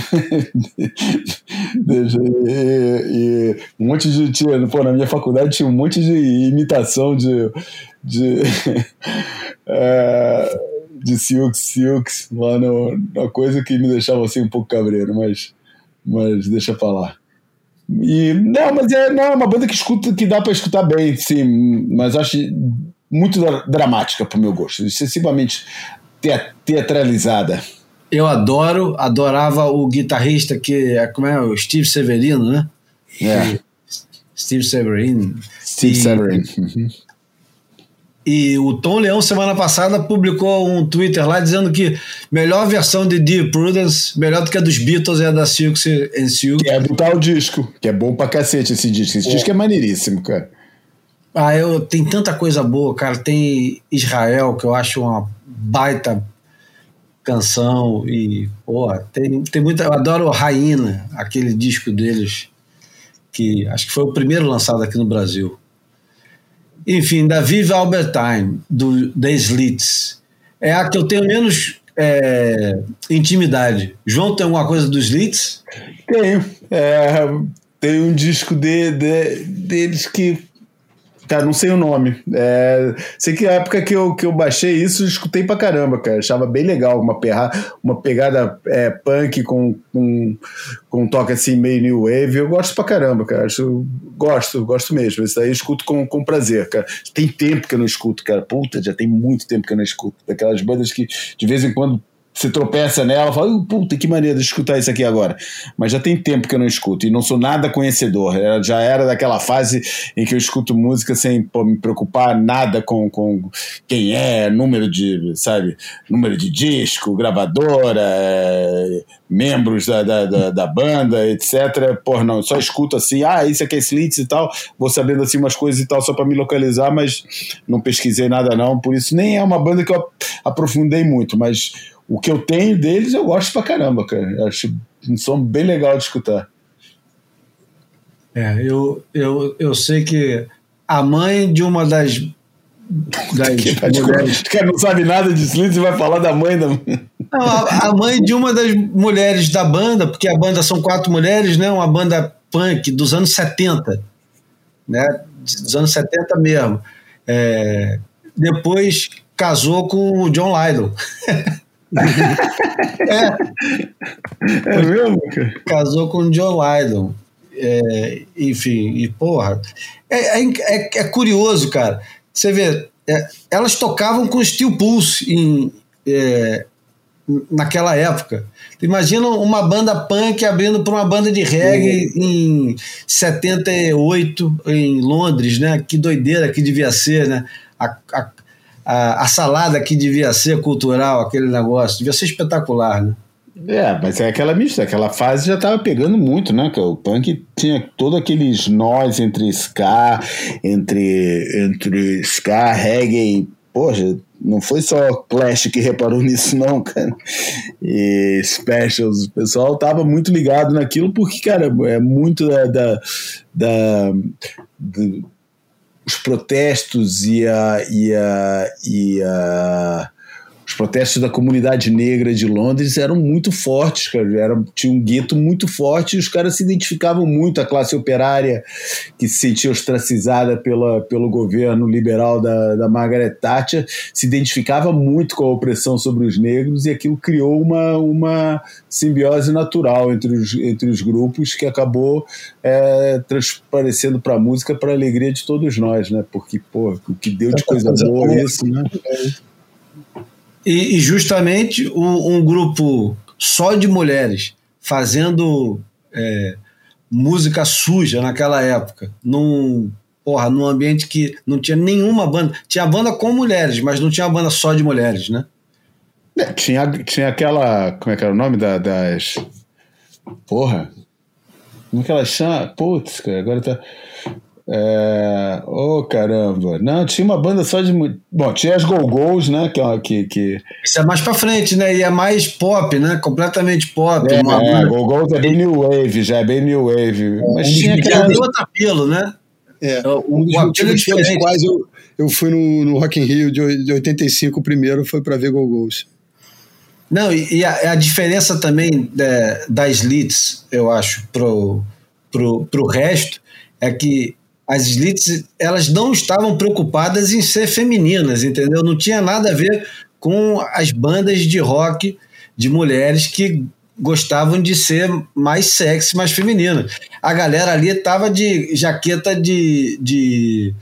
Speaker 3: e, um monte de tinha, pô, na minha faculdade tinha um monte de imitação de de *laughs* é, de Silks, Silks, mano, uma coisa que me deixava assim um pouco cabreiro, mas mas deixa lá. E, não, mas é, não, é uma banda que escuta, que dá para escutar bem, sim, mas acho muito dramática pro meu gosto, excessivamente teatralizada.
Speaker 1: Eu adoro, adorava o guitarrista que é como é o Steve Severino, né?
Speaker 3: É.
Speaker 1: Steve Severino.
Speaker 3: Steve e, Severino. Uhum.
Speaker 1: E o Tom Leão, semana passada, publicou um Twitter lá dizendo que melhor versão de Dear Prudence, melhor do que a dos Beatles, é a da Silks and Silk.
Speaker 3: Que é do tal disco, que é bom pra cacete esse disco. Esse é. disco é maneiríssimo, cara.
Speaker 1: Ah, eu, tem tanta coisa boa, cara. Tem Israel, que eu acho uma baita canção. E, pô, tem, tem muita. Eu adoro Raina, aquele disco deles, que acho que foi o primeiro lançado aqui no Brasil. Enfim, da Viva Albertine, do The Slits. É a que eu tenho menos é, intimidade. João, tem alguma coisa dos Slits?
Speaker 3: Tenho. É, tem um disco de, de, deles que Cara, não sei o nome. É, sei que a época que eu, que eu baixei isso, escutei pra caramba, cara. Achava bem legal. Uma, perra, uma pegada é, punk com, com, com um toque assim meio new wave. Eu gosto pra caramba, cara. Acho, gosto, gosto mesmo. Isso aí eu escuto com, com prazer, cara. Tem tempo que eu não escuto, cara. Puta, já tem muito tempo que eu não escuto. Daquelas bandas que de vez em quando você tropeça nela, fala, puta, que maneira de escutar isso aqui agora. Mas já tem tempo que eu não escuto e não sou nada conhecedor. Eu já era daquela fase em que eu escuto música sem pô, me preocupar nada com, com quem é, número de, sabe, número de disco, gravadora, é, membros da, da, da, da, banda, etc. Pô, não, só escuto assim, ah, isso aqui é Slits e tal, vou sabendo assim umas coisas e tal só para me localizar, mas não pesquisei nada não, por isso nem é uma banda que eu aprofundei muito, mas o que eu tenho deles eu gosto pra caramba, cara. Eu acho um som bem legal de escutar.
Speaker 1: É, eu, eu, eu sei que a mãe de uma das. das *laughs*
Speaker 3: que mulheres... cara não sabe nada de Slits e vai falar da mãe da. Não,
Speaker 1: a, a, mãe de uma das mulheres da banda, porque a banda são quatro mulheres, né? Uma banda punk dos anos 70, né? Dos anos 70 mesmo. É, depois casou com o John Lydon. *laughs*
Speaker 3: é. É mesmo?
Speaker 1: Casou com o John Lydon. é, enfim, e porra. É, é, é, curioso, cara. Você vê, elas tocavam com Steel Pulse em, naquela época. Imagina uma banda punk abrindo para uma banda de reggae uhum. em 78 em Londres, né? Que doideira que devia ser, né? A, a, a, a salada que devia ser cultural, aquele negócio, devia ser espetacular, né?
Speaker 3: É, mas é aquela mista, aquela fase já estava pegando muito, né? O punk tinha todos aqueles nós entre ska, entre, entre ska, reggae, poxa, não foi só Clash que reparou *laughs* nisso, não, cara. E Specials, o pessoal tava muito ligado naquilo, porque, cara, é muito da, da, da os protestos e a, e a, e a protestos da comunidade negra de Londres eram muito fortes, cara. Era, tinha um gueto muito forte e os caras se identificavam muito. A classe operária que se sentia ostracizada pela, pelo governo liberal da, da Margaret Thatcher se identificava muito com a opressão sobre os negros e aquilo criou uma, uma simbiose natural entre os, entre os grupos que acabou é, transparecendo para a música para a alegria de todos nós, né? Porque, pô, o que deu de coisa boa isso, né?
Speaker 1: E, e justamente um, um, grupo só de mulheres fazendo é, música suja naquela época, num, porra, num ambiente que não tinha nenhuma banda. Tinha banda com mulheres, mas não tinha banda só de mulheres, né?
Speaker 3: É, tinha, tinha aquela. Como é que era o nome da, das. Porra! Como é que ela chama? Putz, cara, agora tá. É... Oh, caramba. Não, tinha uma banda só de. Bom, tinha as Go-Go's, né? Que, que, que...
Speaker 1: Isso é mais pra frente, né? E é mais pop, né? Completamente pop.
Speaker 3: É, uma é, Go-Go's é bem new wave, já é bem new wave.
Speaker 1: Mas um tinha aquela... outro apelo, né?
Speaker 4: É, um dos motivos pelos quais eu, eu fui no, no Rock in Rio de, de 85, o primeiro foi para ver Go-Go's.
Speaker 1: Não, e, e a, a, diferença também é, das leads, eu acho, pro, pro, pro resto, é que as elites elas não estavam preocupadas em ser femininas, entendeu? Não tinha nada a ver com as bandas de rock de mulheres que gostavam de ser mais sexy, mais feminina. A galera ali tava de jaqueta de, de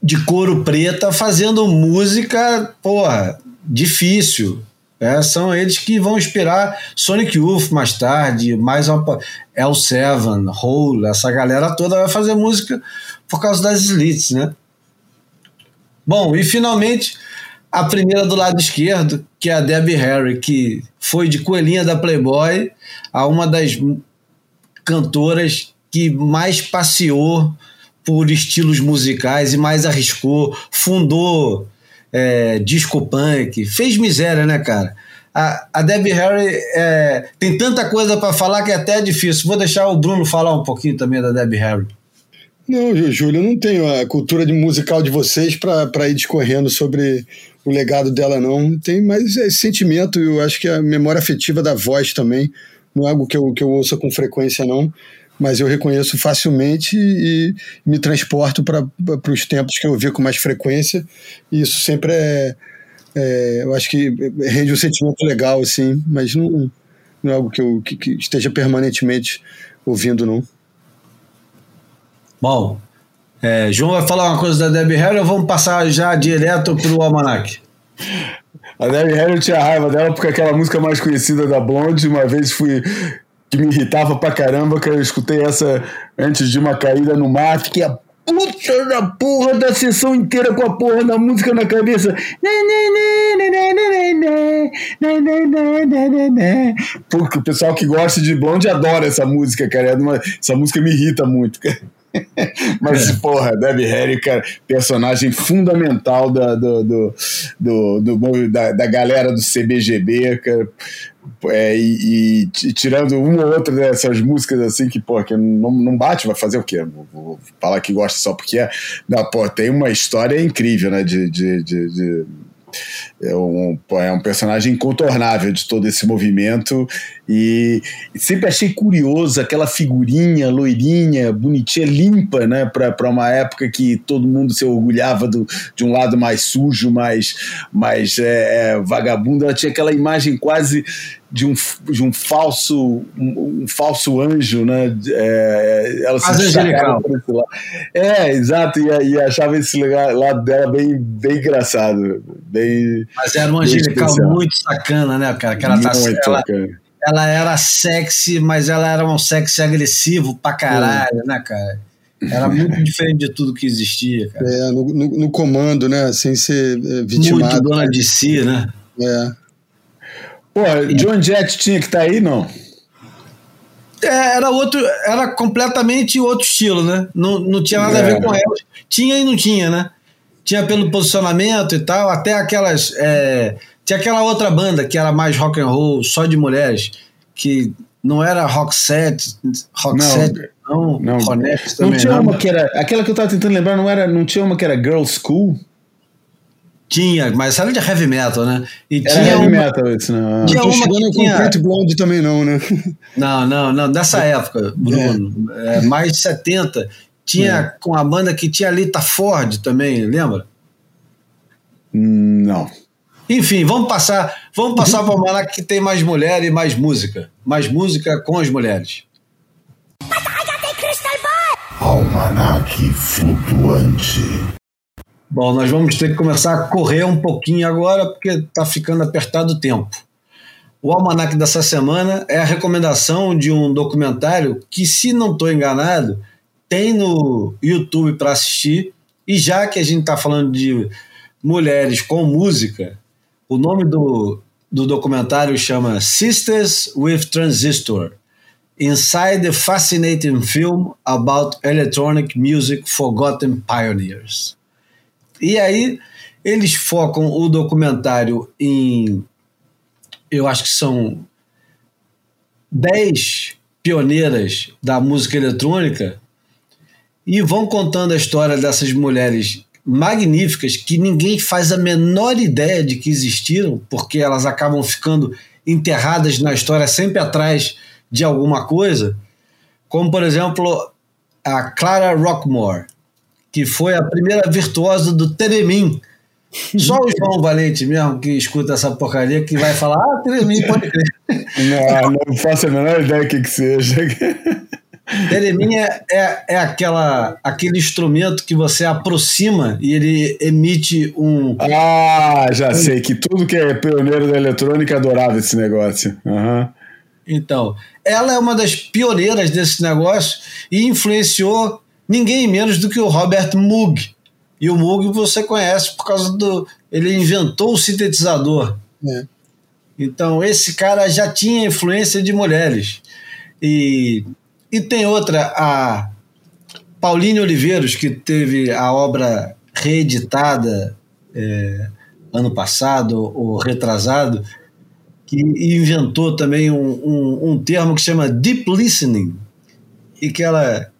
Speaker 1: de couro preta fazendo música, porra, difícil, é, são eles que vão inspirar Sonic Youth mais tarde, mais El Seven, Hole, essa galera toda vai fazer música por causa das elites, né? Bom, e finalmente a primeira do lado esquerdo, que é a Debbie Harry, que foi de coelhinha da Playboy a uma das cantoras que mais passeou por estilos musicais e mais arriscou, fundou é, disco punk, fez miséria, né, cara? A, a Debbie Harry é, tem tanta coisa para falar que é até difícil. Vou deixar o Bruno falar um pouquinho também da Debbie Harry.
Speaker 4: Não, Júlio, eu não tenho a cultura de musical de vocês para ir discorrendo sobre o legado dela, não. Tem mais esse sentimento, eu acho que a memória afetiva da voz também, não é algo que eu, que eu ouça com frequência, não mas eu reconheço facilmente e me transporto para os tempos que eu vi com mais frequência. E isso sempre é, é, eu acho que rende um sentimento legal, assim, mas não, não é algo que eu que, que esteja permanentemente ouvindo, não.
Speaker 1: Bom, é, João vai falar uma coisa da Debbie Harry ou vamos passar já direto para o Almanac?
Speaker 3: A Debbie Harry eu tinha raiva dela porque aquela música mais conhecida da Blonde, uma vez fui que me irritava pra caramba, que eu escutei essa antes de uma caída no mar, fiquei a puta da porra da sessão inteira com a porra da música na cabeça. Porque o pessoal que gosta de Blonde adora essa música, cara. Essa música me irrita muito, cara. Mas, é. porra, Debbie Harry, cara, personagem fundamental da, do, do, do, do da, da, galera do CBGB, cara. É, e, e, tirando uma ou outra dessas músicas assim que, pô, que não, não bate, vai fazer o quê? Vou, vou falar que gosta só porque é. Não, pô, tem uma história incrível, né? de, de, de, de é um, é um personagem incontornável de todo esse movimento e, sempre achei curioso aquela figurinha loirinha, bonitinha, limpa, né, para uma época que todo mundo se orgulhava do, de um lado mais sujo, mais, mais é, é, vagabundo. Ela tinha aquela imagem quase de um, de um falso um, um falso anjo, né? É, ela se
Speaker 1: angelical.
Speaker 3: por esse lado. É, exato, e, e achava esse lado dela bem, bem engraçado. Bem,
Speaker 1: Mas era um
Speaker 3: bem
Speaker 1: angelical muito sacana, né, cara? Que ela, tá,
Speaker 3: Muito
Speaker 1: ela,
Speaker 3: bacana.
Speaker 1: Ela era sexy, mas ela era um sexy agressivo pra caralho, né, cara? Era muito *laughs* diferente de tudo que existia, cara.
Speaker 4: É, no, no- no comando, né? Sem ser é,
Speaker 1: Muito
Speaker 4: vitimado.
Speaker 1: dona de si, né?
Speaker 4: É.
Speaker 3: Pô, John Jett tinha que estar aí, não?
Speaker 1: É, era outro, era completamente outro estilo, né? Não, não tinha nada a ver
Speaker 3: É.
Speaker 1: com ela. Tinha e não tinha, né? Tinha pelo posicionamento e tal, até aquelas. É, tinha aquela outra banda que era mais rock and roll, só de mulheres, que não era rock set, rock
Speaker 3: Não.
Speaker 1: set, não,
Speaker 3: Não,
Speaker 1: Ronettes
Speaker 3: não
Speaker 1: também
Speaker 3: tinha
Speaker 1: não.
Speaker 3: uma que era. Aquela que eu tava tentando lembrar, não era, não tinha uma que era Girl School?
Speaker 1: Tinha, mas era de heavy metal, né? E
Speaker 3: Era
Speaker 1: tinha
Speaker 3: heavy
Speaker 1: uma,
Speaker 3: metal isso, não.
Speaker 1: Tinha
Speaker 4: Não tô
Speaker 1: uma que
Speaker 4: com
Speaker 1: tinha-
Speaker 4: Concrete Blonde também, não, né?
Speaker 1: Não, não, não, dessa época, Bruno. É, mais de 70. Tinha com a banda que tinha a Lita Ford também, lembra?
Speaker 3: Não.
Speaker 1: Enfim, vamos passar, vamos passar para o Almanac que tem mais mulher e mais música. Mais música com as mulheres.
Speaker 2: Almanac flutuante.
Speaker 1: Bom, nós vamos ter que começar a correr um pouquinho agora, porque está ficando apertado o tempo. O almanac dessa semana é a recomendação de um documentário que, se não estou enganado, tem no YouTube para assistir. E já que a gente está falando de mulheres com música, o nome do, do documentário chama Sisters with Transistor Inside the Fascinating Film About Electronic Music Forgotten Pioneers. E aí eles focam o documentário em, eu acho que são 10 pioneiras da música eletrônica e vão contando a história dessas mulheres magníficas que ninguém faz a menor ideia de que existiram, porque elas acabam ficando enterradas na história sempre atrás de alguma coisa, como por exemplo a Clara Rockmore, que foi a primeira virtuosa do Teremin. *laughs* Só o João Valente mesmo que escuta essa porcaria que vai falar, ah, Teremin, pode crer.
Speaker 3: Não, não faço a menor ideia do que, que seja. *laughs*
Speaker 1: Teremin é, é, aquela, aquele instrumento que você aproxima e ele emite um.
Speaker 3: Ah, já sei que tudo que é pioneiro da eletrônica adorava esse negócio. Aham.
Speaker 1: Então, ela é uma das pioneiras desse negócio e influenciou ninguém menos do que o Robert Moog. E o Moog você conhece por causa do. Ele inventou o sintetizador.
Speaker 4: É.
Speaker 1: Então, esse cara já tinha influência de mulheres. E, e tem outra, a Pauline Oliveiros, que teve a obra reeditada é, ano passado ou retrasado, que inventou também um, um, um termo que chama deep listening, e que ela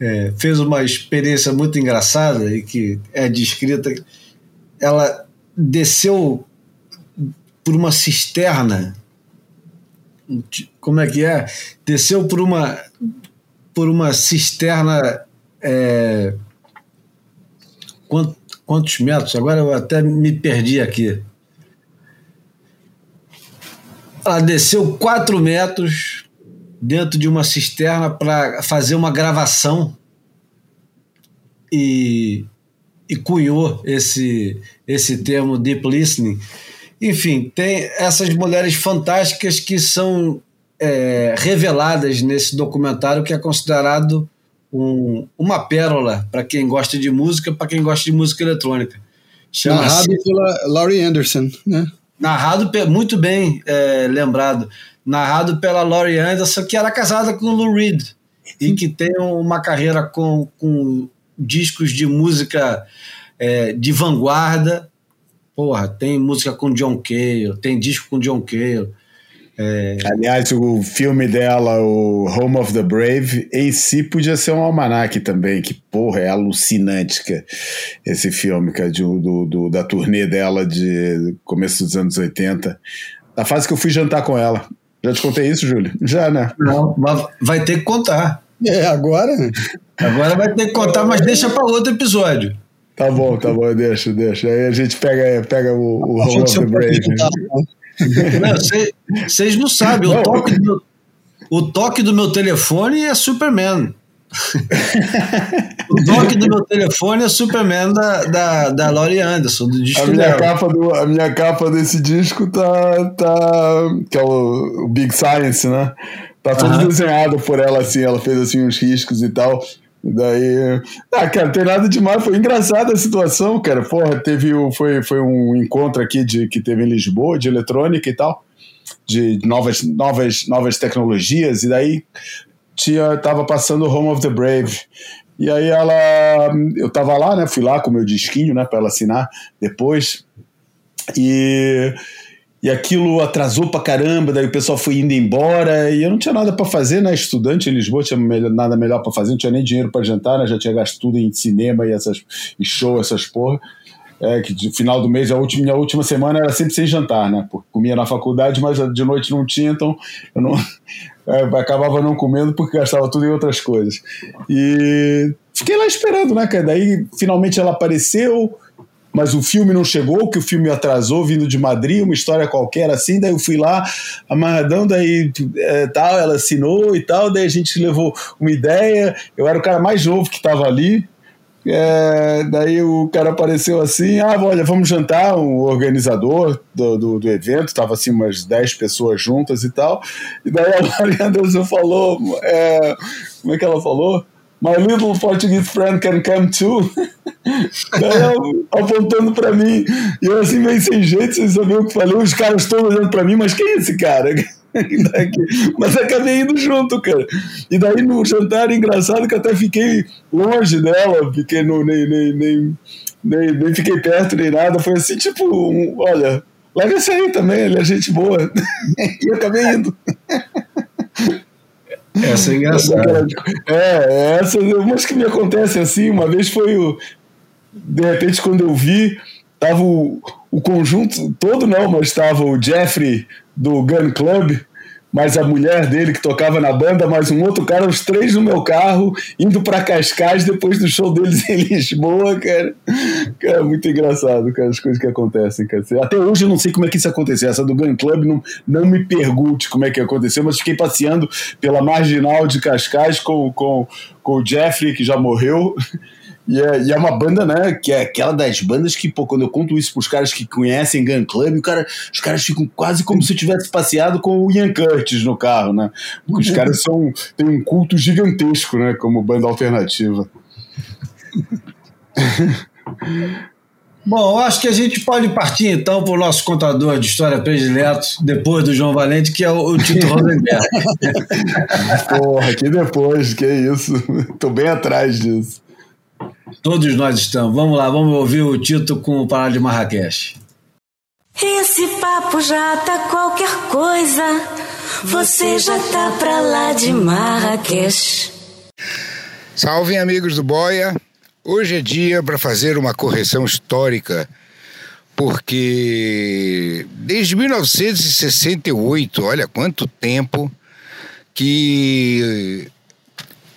Speaker 1: é, fez uma experiência muito engraçada e que é descrita. Ela desceu por uma cisterna. Como é que é? Desceu por uma por uma cisterna. É, quant, quantos metros? Agora eu até me perdi aqui. Ela desceu quatro metros dentro de uma cisterna para fazer uma gravação e, e cunhou esse, esse termo deep listening. Enfim, tem essas mulheres fantásticas que são é, reveladas nesse documentário que é considerado um, uma pérola para quem gosta de música, para quem gosta de música eletrônica.
Speaker 4: Narrado pela Laurie Anderson, né?
Speaker 1: Narrado muito bem é, lembrado, narrado pela Laurie Anderson, que era casada com o Lou Reed e que tem uma carreira com, com discos de música é, de vanguarda. Porra, tem música com John Cale, tem disco com John Cale. É...
Speaker 3: Aliás, o filme dela, o Home of the Brave, em si podia ser um almanac também, que porra, é alucinante que esse filme que é de, do, do, da turnê dela de começo dos anos 80. Da fase que eu fui jantar com ela. Já te contei isso, Júlio? Já, né?
Speaker 1: Não, vai ter que contar.
Speaker 4: É, agora.
Speaker 1: Agora vai ter que contar, mas deixa para outro episódio.
Speaker 3: Tá bom, tá bom, deixa, deixa. Aí a gente pega, pega o, o Home of the Brave.
Speaker 1: Vocês *laughs* não, não sabem, o toque, do meu, o toque do meu telefone é Superman. o toque do meu telefone é Superman da, da, da Laurie Anderson, do disco
Speaker 3: a minha
Speaker 1: dela.
Speaker 3: Capa do, a minha capa desse disco tá. tá que é o, o Big Science, né? Tá tudo uhum. desenhado por ela, assim. Ela fez assim uns riscos e tal. Daí. Ah, cara, tem nada demais. Foi engraçada a situação, cara. Porra, teve o, foi, foi um encontro aqui de, que teve em Lisboa, de eletrônica e tal. De novas, novas, novas tecnologias. E daí tinha, tava passando Home of the Brave. E aí ela. Eu tava lá, né? Fui lá com o meu disquinho, né? Pra ela assinar depois. E. E aquilo atrasou pra caramba, daí o pessoal foi indo embora e eu não tinha nada para fazer, né? Estudante em Lisboa, tinha nada melhor para fazer, não tinha nem dinheiro para jantar, né? Já tinha gasto tudo em cinema e, essas, e show, essas porra. É, que de final do mês, a última, minha última semana era sempre sem jantar, né? Porque comia na faculdade, mas de noite não tinha, então eu não, *laughs* é, acabava não comendo porque gastava tudo em outras coisas. E fiquei lá esperando, né, cara? Daí finalmente ela apareceu, mas o filme não chegou, que o filme atrasou vindo de Madrid, uma história qualquer assim. Daí eu fui lá, amarradão, daí é, tal, ela assinou e tal. Daí a gente levou uma ideia. Eu era o cara mais novo que estava ali. É, daí o cara apareceu assim, ah, olha, vamos jantar, o organizador do, do, do evento, tava assim umas 10 pessoas juntas e tal, e daí a *laughs* Maria Anderson falou, é, como é que ela falou? My little Portuguese friend can come too. *laughs* daí ela, apontando para mim, e eu assim meio sem jeito, sem saber o que falei, os caras todos olhando para mim, mas quem é esse cara? *laughs* Mas acabei indo junto, cara. E daí no jantar, engraçado que até fiquei longe dela, fiquei no, nem, nem, nem, nem, nem fiquei perto nem nada. Foi assim, tipo, um, olha, leva esse aí também, ele é gente boa. *laughs* e eu acabei indo.
Speaker 1: Essa é engraçada.
Speaker 3: É, essa, umas que me acontecem assim, uma vez foi o. De repente, quando eu vi, tava o, o conjunto todo, não, mas estava o Jeffrey do Gun Club, mais a mulher dele que tocava na banda, mais um outro cara, os três no meu carro, indo para Cascais depois do show deles *laughs* em Lisboa, cara. Cara, muito engraçado, cara, as coisas que acontecem, cara. Até hoje eu não sei como é que isso aconteceu. Essa do Gun Club não, não me pergunte como é que aconteceu, mas fiquei passeando pela marginal de Cascais com, com, com o Jeffrey, que já morreu. E é, e é, uma banda, né, que é aquela das bandas que, pô, quando eu conto isso pros caras que conhecem Gun Club, o cara, os caras ficam quase como se eu tivesse passeado com o Ian Curtis no carro, né? Porque os caras são, têm um culto gigantesco, né, como banda alternativa. *laughs*
Speaker 1: Bom, acho que a gente pode partir então para o nosso contador de história predileto, depois do João Valente, que é o, Tito Rosenberg. *laughs*
Speaker 3: Porra, que depois, que isso. *laughs* Tô bem atrás disso.
Speaker 1: Todos nós estamos. Vamos lá, vamos ouvir o Tito com o Pará de Marrakech.
Speaker 6: Esse papo já tá qualquer coisa. Você já tá pra lá de Marrakech.
Speaker 7: Salve, amigos do Boia. Hoje é dia para fazer uma correção histórica, porque desde 1968, olha quanto tempo, que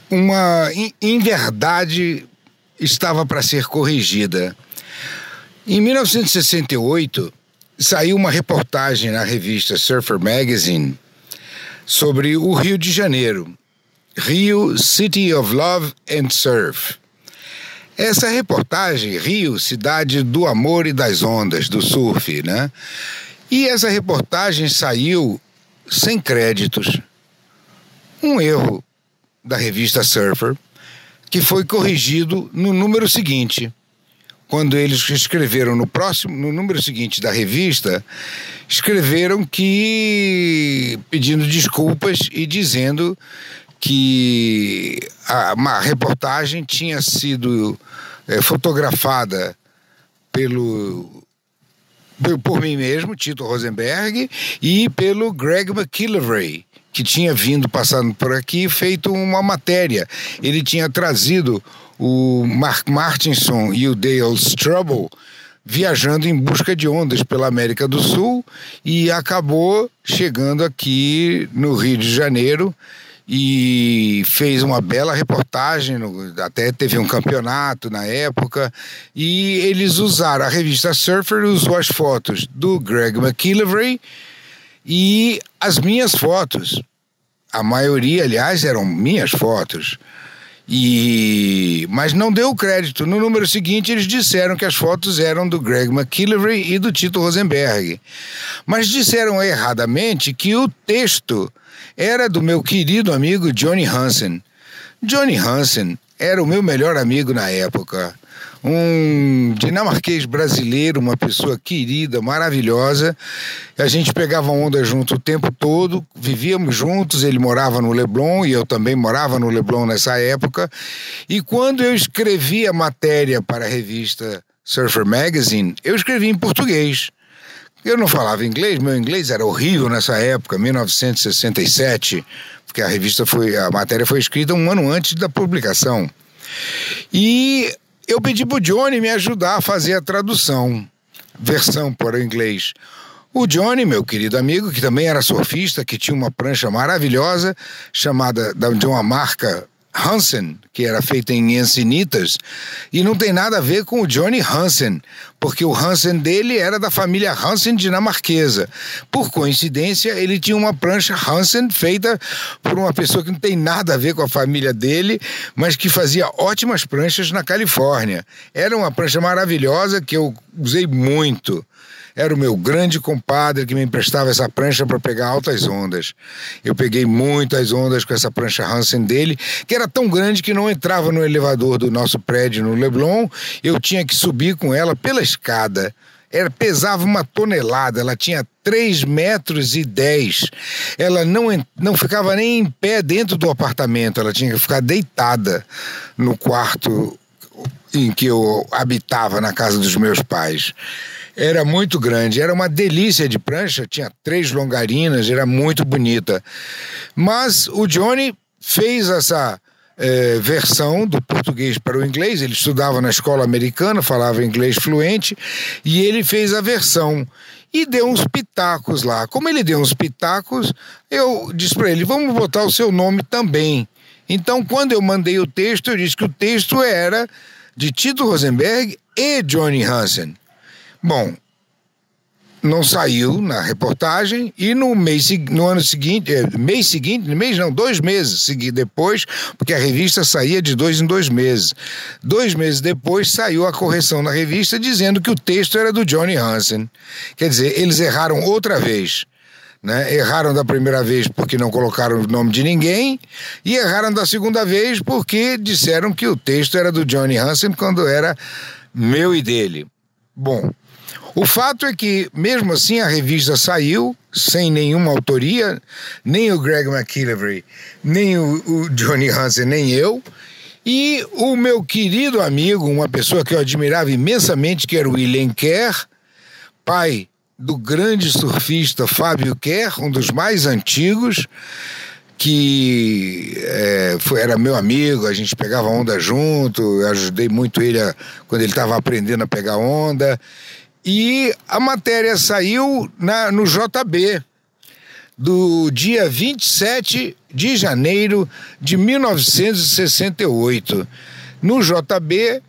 Speaker 7: uma inverdade estava para ser corrigida. Em 1968, saiu uma reportagem na revista Surfer Magazine sobre o Rio de Janeiro, Rio City of Love and Surf. Essa reportagem, Rio, cidade do amor e das ondas, do surf, né? E essa reportagem saiu sem créditos. Um erro da revista Surfer que foi corrigido no número seguinte. Quando eles escreveram no próximo, no número seguinte da revista, escreveram que pedindo desculpas e dizendo que a, reportagem tinha sido é, fotografada pelo por mim mesmo, Tito Rosenberg, e pelo Greg McKillivray, que tinha vindo passando por aqui feito uma matéria. Ele tinha trazido o Mark Martinson e o Dale Strubble viajando em busca de ondas pela América do Sul e acabou chegando aqui no Rio de Janeiro e fez uma bela reportagem, até teve um campeonato na época, e eles usaram, a revista Surfer usou as fotos do Greg McKillivray e as minhas fotos. A maioria, aliás, eram minhas fotos. E mas não deu crédito. No número seguinte, eles disseram que as fotos eram do Greg McKillivray e do Tito Rosenberg. Mas disseram erradamente que o texto era do meu querido amigo Johnny Hansen. Johnny Hansen era o meu melhor amigo na época um dinamarquês brasileiro, uma pessoa querida, maravilhosa. A gente pegava onda junto o tempo todo, vivíamos juntos. Ele morava no Leblon e eu também morava no Leblon nessa época. E quando eu escrevi a matéria para a revista Surfer Magazine, eu escrevi em português. Eu não falava inglês, meu inglês era horrível nessa época, 1967, porque a revista foi, a matéria foi escrita um ano antes da publicação. E eu pedi pro Johnny me ajudar a fazer a tradução, versão para o inglês. O Johnny, meu querido amigo, que também era surfista, que tinha uma prancha maravilhosa, chamada de uma marca Hansen, que era feita em Encinitas, e não tem nada a ver com o Johnny Hansen, porque o Hansen dele era da família Hansen dinamarquesa. Por coincidência, ele tinha uma prancha Hansen feita por uma pessoa que não tem nada a ver com a família dele, mas que fazia ótimas pranchas na Califórnia. Era uma prancha maravilhosa que eu usei muito era o meu grande compadre que me emprestava essa prancha para pegar altas ondas. Eu peguei muitas ondas com essa prancha Hansen dele, que era tão grande que não entrava no elevador do nosso prédio no Leblon, eu tinha que subir com ela pela escada. Era, pesava uma tonelada, ela tinha 3 metros e 10. Ela não, não ficava nem em pé dentro do apartamento, ela tinha que ficar deitada no quarto em que eu habitava na casa dos meus pais. Era muito grande, era uma delícia de prancha, tinha três longarinas, era muito bonita. Mas o Johnny fez essa é, versão do português para o inglês, ele estudava na escola americana, falava inglês fluente, e ele fez a versão e deu uns pitacos lá. Como ele deu uns pitacos, eu disse para ele: vamos botar o seu nome também. Então, quando eu mandei o texto, eu disse que o texto era de Tito Rosenberg e Johnny Hansen. Bom, não saiu na reportagem e no mês no ano seguinte, é, mês seguinte, mês não, dois meses depois, porque a revista saía de dois em dois meses. Dois meses depois saiu a correção na revista dizendo que o texto era do Johnny Hansen. Quer dizer, eles erraram outra vez. Né? Erraram da primeira vez porque não colocaram o nome de ninguém e erraram da segunda vez porque disseram que o texto era do Johnny Hansen quando era meu e dele. Bom, o fato é que, mesmo assim, a revista saiu sem nenhuma autoria, nem o Greg McKillivray, nem o, o Johnny Hansen, nem eu. E o meu querido amigo, uma pessoa que eu admirava imensamente, que era o William Kerr, pai do grande surfista Fábio Kerr, um dos mais antigos, que é, foi, era meu amigo, a gente pegava onda junto, eu ajudei muito ele a, quando ele estava aprendendo a pegar onda. E a matéria saiu na, no JB, do dia 27 de janeiro de 1968. No JB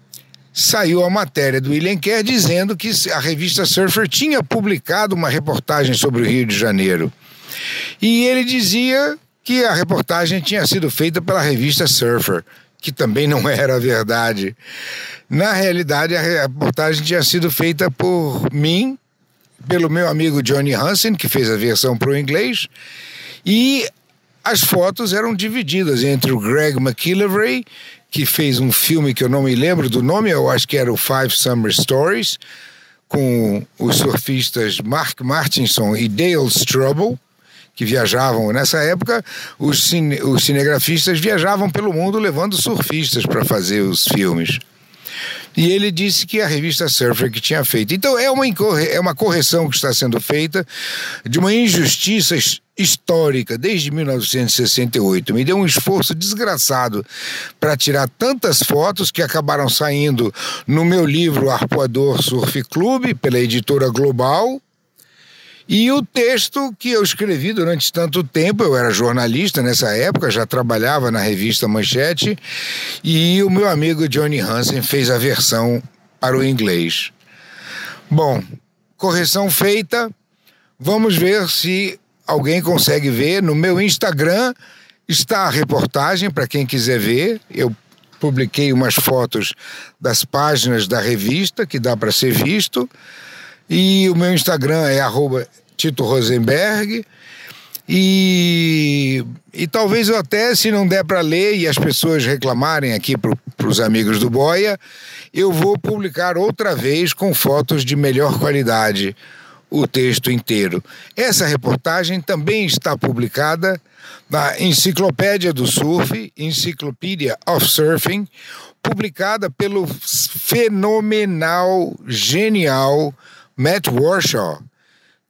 Speaker 7: saiu a matéria do William Kerr dizendo que a revista Surfer tinha publicado uma reportagem sobre o Rio de Janeiro. E ele dizia que a reportagem tinha sido feita pela revista Surfer que também não *laughs* era verdade. Na realidade, a reportagem tinha sido feita por mim, pelo meu amigo Johnny Hansen, que fez a versão para o inglês, e as fotos eram divididas entre o Greg McKillivray, que fez um filme que eu não me lembro do nome, eu acho que era o Five Summer Stories, com os surfistas Mark Martinson e Dale Strubble, que viajavam. Nessa época, os, cine, os cinegrafistas viajavam pelo mundo levando surfistas para fazer os filmes. E ele disse que a revista Surfer que tinha feito. Então é uma, é uma correção que está sendo feita de uma injustiça histórica desde 1968. Me deu um esforço desgraçado para tirar tantas fotos que acabaram saindo no meu livro Arpoador Surf Clube, pela editora Global e o texto que eu escrevi durante tanto tempo, eu era jornalista nessa época, já trabalhava na revista Manchete, e o meu amigo Johnny Hansen fez a versão para o inglês. Bom, correção feita, vamos ver se alguém consegue ver. No meu Instagram está a reportagem para quem quiser ver. Eu publiquei umas fotos das páginas da revista que dá para ser visto. E o meu Instagram é arroba Tito Rosenberg. E, e talvez eu até, se não der para ler e as pessoas reclamarem aqui para os amigos do Boia, eu vou publicar outra vez com fotos de melhor qualidade o texto inteiro. Essa reportagem também está publicada na Enciclopédia do Surf, Encyclopedia of Surfing, publicada pelo fenomenal, genial Matt Warshaw,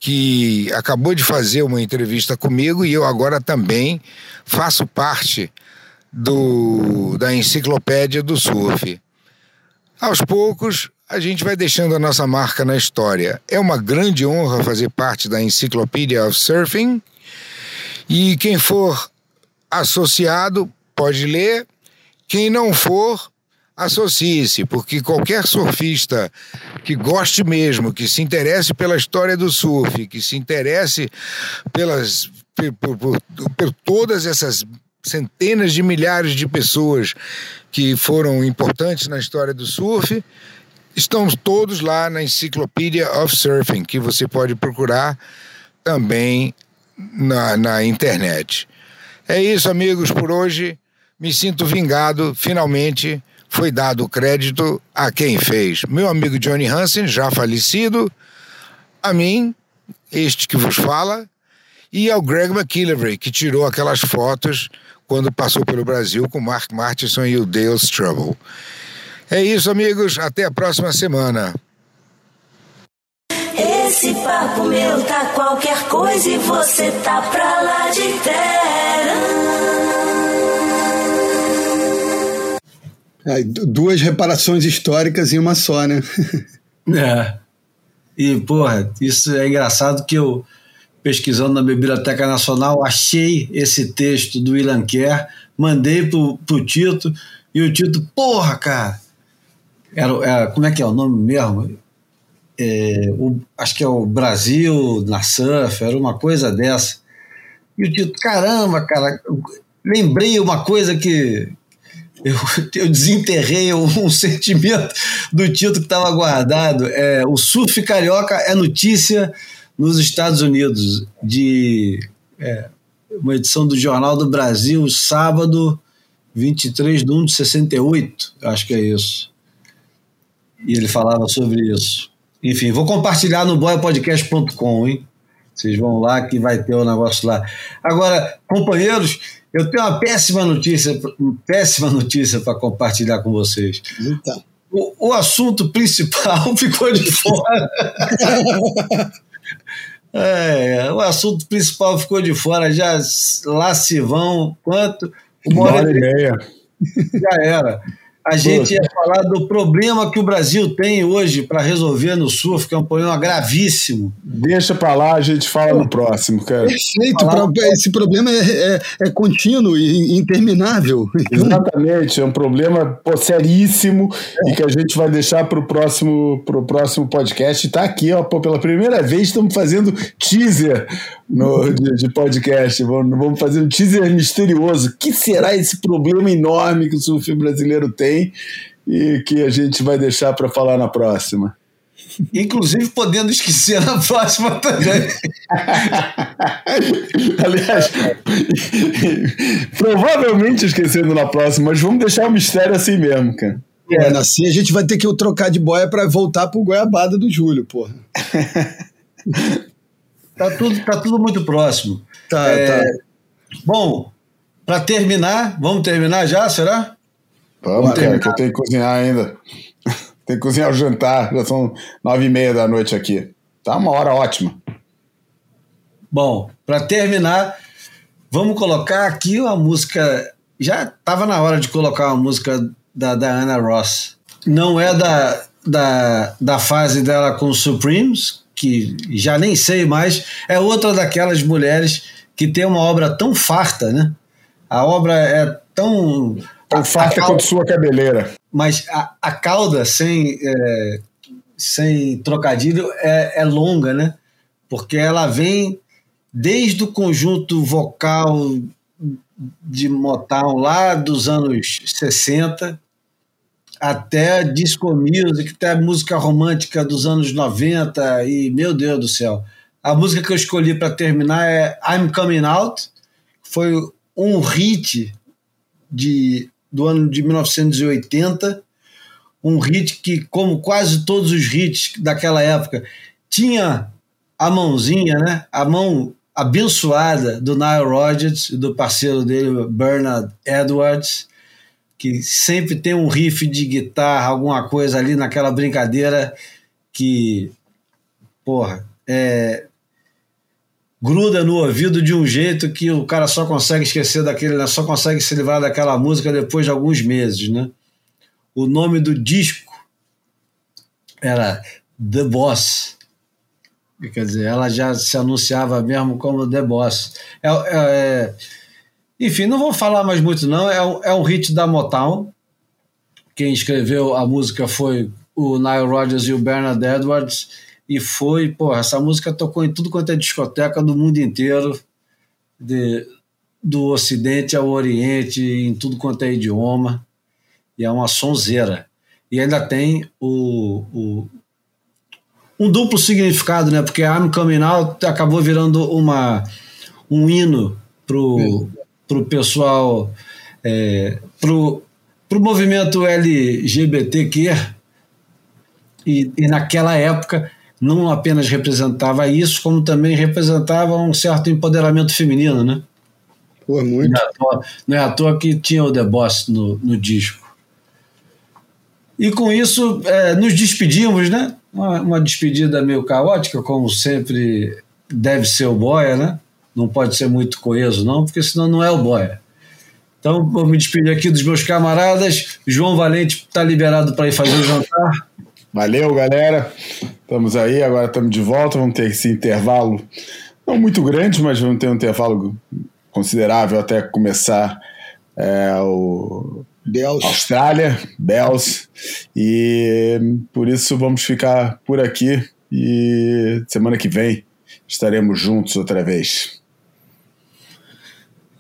Speaker 7: que acabou de fazer uma entrevista comigo e eu agora também faço parte do, da Enciclopédia do Surf. Aos poucos, a gente vai deixando a nossa marca na história. É uma grande honra fazer parte da Encyclopedia of Surfing. E quem for associado pode ler. Quem não for, associe-se, porque qualquer surfista que goste mesmo, que se interesse pela história do surf, que se interesse pelas por, por, por, todas essas centenas de milhares de pessoas que foram importantes na história do surf, estão todos lá na Encyclopedia of Surfing, que você pode procurar também na, na internet. É isso, amigos, por hoje. Me sinto vingado, finalmente foi dado crédito a quem fez. Meu amigo Johnny Hansen, já falecido, a mim, este que vos fala, e ao Greg McKillivray, que tirou aquelas fotos quando passou pelo Brasil com Mark Martinson e o Dale Strubble. É isso, amigos. Até a próxima semana.
Speaker 6: Esse papo meu tá qualquer coisa e você tá pra lá de terra.
Speaker 4: É, duas reparações históricas em uma só, né? *laughs*
Speaker 1: é. E, porra, isso é engraçado que eu, pesquisando na Biblioteca Nacional, achei esse texto do Ilan Kerr, mandei pro, pro Tito, e o Tito, porra, cara, era, era, como é que é o nome mesmo? É, o, acho que é o Brasil na surf, era uma coisa dessa. E o Tito, caramba, cara, lembrei uma coisa que, eu, *laughs* eu desenterrei um, sentimento do título que estava guardado. É, o surf carioca é notícia nos Estados Unidos, de é, uma edição do Jornal do Brasil, sábado 23 de 1 de 68, acho que é isso. E ele falava sobre isso. Enfim, vou compartilhar no boiapodcast.com, hein? Vocês vão lá que vai ter o um negócio lá. Agora, companheiros, eu tenho uma péssima notícia, péssima notícia para compartilhar com vocês.
Speaker 4: Então.
Speaker 1: O, o assunto principal *laughs* ficou de fora. é, o assunto principal ficou de fora. Já lá se vão quanto?
Speaker 3: Uma hora, e meia.
Speaker 1: Já era a gente ia falar do problema que o Brasil tem hoje para resolver no surf, que é um problema gravíssimo.
Speaker 3: Deixa para lá, a gente fala no próximo, cara.
Speaker 4: Perfeito, esse problema é, é, é contínuo e interminável. *laughs*
Speaker 3: Exatamente, é um problema pô, seríssimo é. e que a gente vai deixar para o próximo, pro próximo podcast. Está aqui, ó, pô, pela primeira vez estamos fazendo teaser no, de, de, podcast. Vamos, vamos fazer um teaser misterioso. O que será esse problema enorme que o surf brasileiro tem e que a gente vai deixar para falar na próxima?
Speaker 1: Inclusive podendo esquecer na próxima também. *laughs*
Speaker 3: Aliás, provavelmente esquecendo na próxima, mas vamos deixar o mistério assim mesmo, cara.
Speaker 4: É, assim a gente vai ter que trocar de boia para voltar pro Goiabada do Júlio, porra. *laughs*
Speaker 1: Tá tudo, tá tudo muito próximo.
Speaker 4: Tá, é, tá.
Speaker 1: Bom, para terminar, vamos terminar já, será?
Speaker 3: Vamos, vamos cara, que eu tenho que cozinhar ainda. *laughs* tenho que cozinhar o jantar, já são nove e meia da noite aqui. Tá uma hora ótima.
Speaker 1: Bom, para terminar, vamos colocar aqui uma música. Já estava na hora de colocar uma música da Diana Ross. Não é da, da, da fase dela com os Supremes, que já nem sei mais, é outra daquelas mulheres que tem uma obra tão farta, né? A obra é tão.
Speaker 3: Tão farta quanto sua cabeleira.
Speaker 1: Mas a, a cauda, sem, é, sem trocadilho, é, é longa, né? Porque ela vem desde o conjunto vocal de Motown lá dos anos 60 até disco music, até música romântica dos anos 90 e meu Deus do céu. A música que eu escolhi para terminar é I'm Coming Out, foi um hit de, do ano de 1980, um hit que, como quase todos os hits daquela época, tinha a mãozinha, né? A mão abençoada do Nile Rodgers e do parceiro dele, Bernard Edwards, que sempre tem um riff de guitarra, alguma coisa ali naquela brincadeira que, porra, é, gruda no ouvido de um jeito que o cara só consegue esquecer daquele, né? só consegue se livrar daquela música depois de alguns meses, né? O nome do disco era The Boss. Quer dizer, ela já se anunciava mesmo como The Boss. É, é, é, enfim, não vou falar mais muito, não. É um, é um hit da Motown. Quem escreveu a música foi o Nile Rodgers e o Bernard Edwards. E foi, pô, essa música tocou em tudo quanto é discoteca do mundo inteiro, de, do Ocidente ao Oriente, em tudo quanto é idioma. E é uma sonzeira. E ainda tem o, o um duplo significado, né? Porque I'm Coming Out acabou virando uma, um hino pro, pro pessoal, é, pro, pro movimento LGBTQ e, e naquela época não apenas representava isso, como também representava um certo empoderamento feminino, né?
Speaker 4: Pô, muito.
Speaker 1: Não é à toa, é à toa que tinha o The Boss no, no disco. E com isso, é, nos despedimos, né? Uma, uma, despedida meio caótica, como sempre deve ser o Boia, né? Não pode ser muito coeso, não, porque senão não é o Boia. Então, vou me despedir aqui dos meus camaradas. João Valente está liberado para ir fazer o jantar.
Speaker 3: Valeu, galera. Estamos aí, agora estamos de volta. Vamos ter esse intervalo, não muito grande, mas vamos ter um intervalo considerável até começar é, o Bells. Austrália, Bells. E por isso vamos ficar por aqui e semana que vem estaremos juntos outra vez.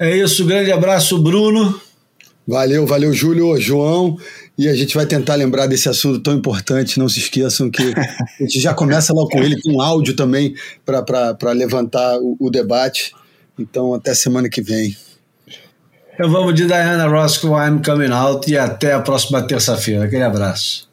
Speaker 1: É isso, grande abraço, Bruno.
Speaker 4: Valeu, valeu, Júlio, João. E a gente vai tentar lembrar desse assunto tão importante. Não se esqueçam que *laughs* a gente já começa logo com ele, com áudio também para levantar o, o debate. Então, até semana que vem.
Speaker 1: Eu vamos de Diana Ross com I'm Coming Out e até a próxima terça-feira. Aquele abraço.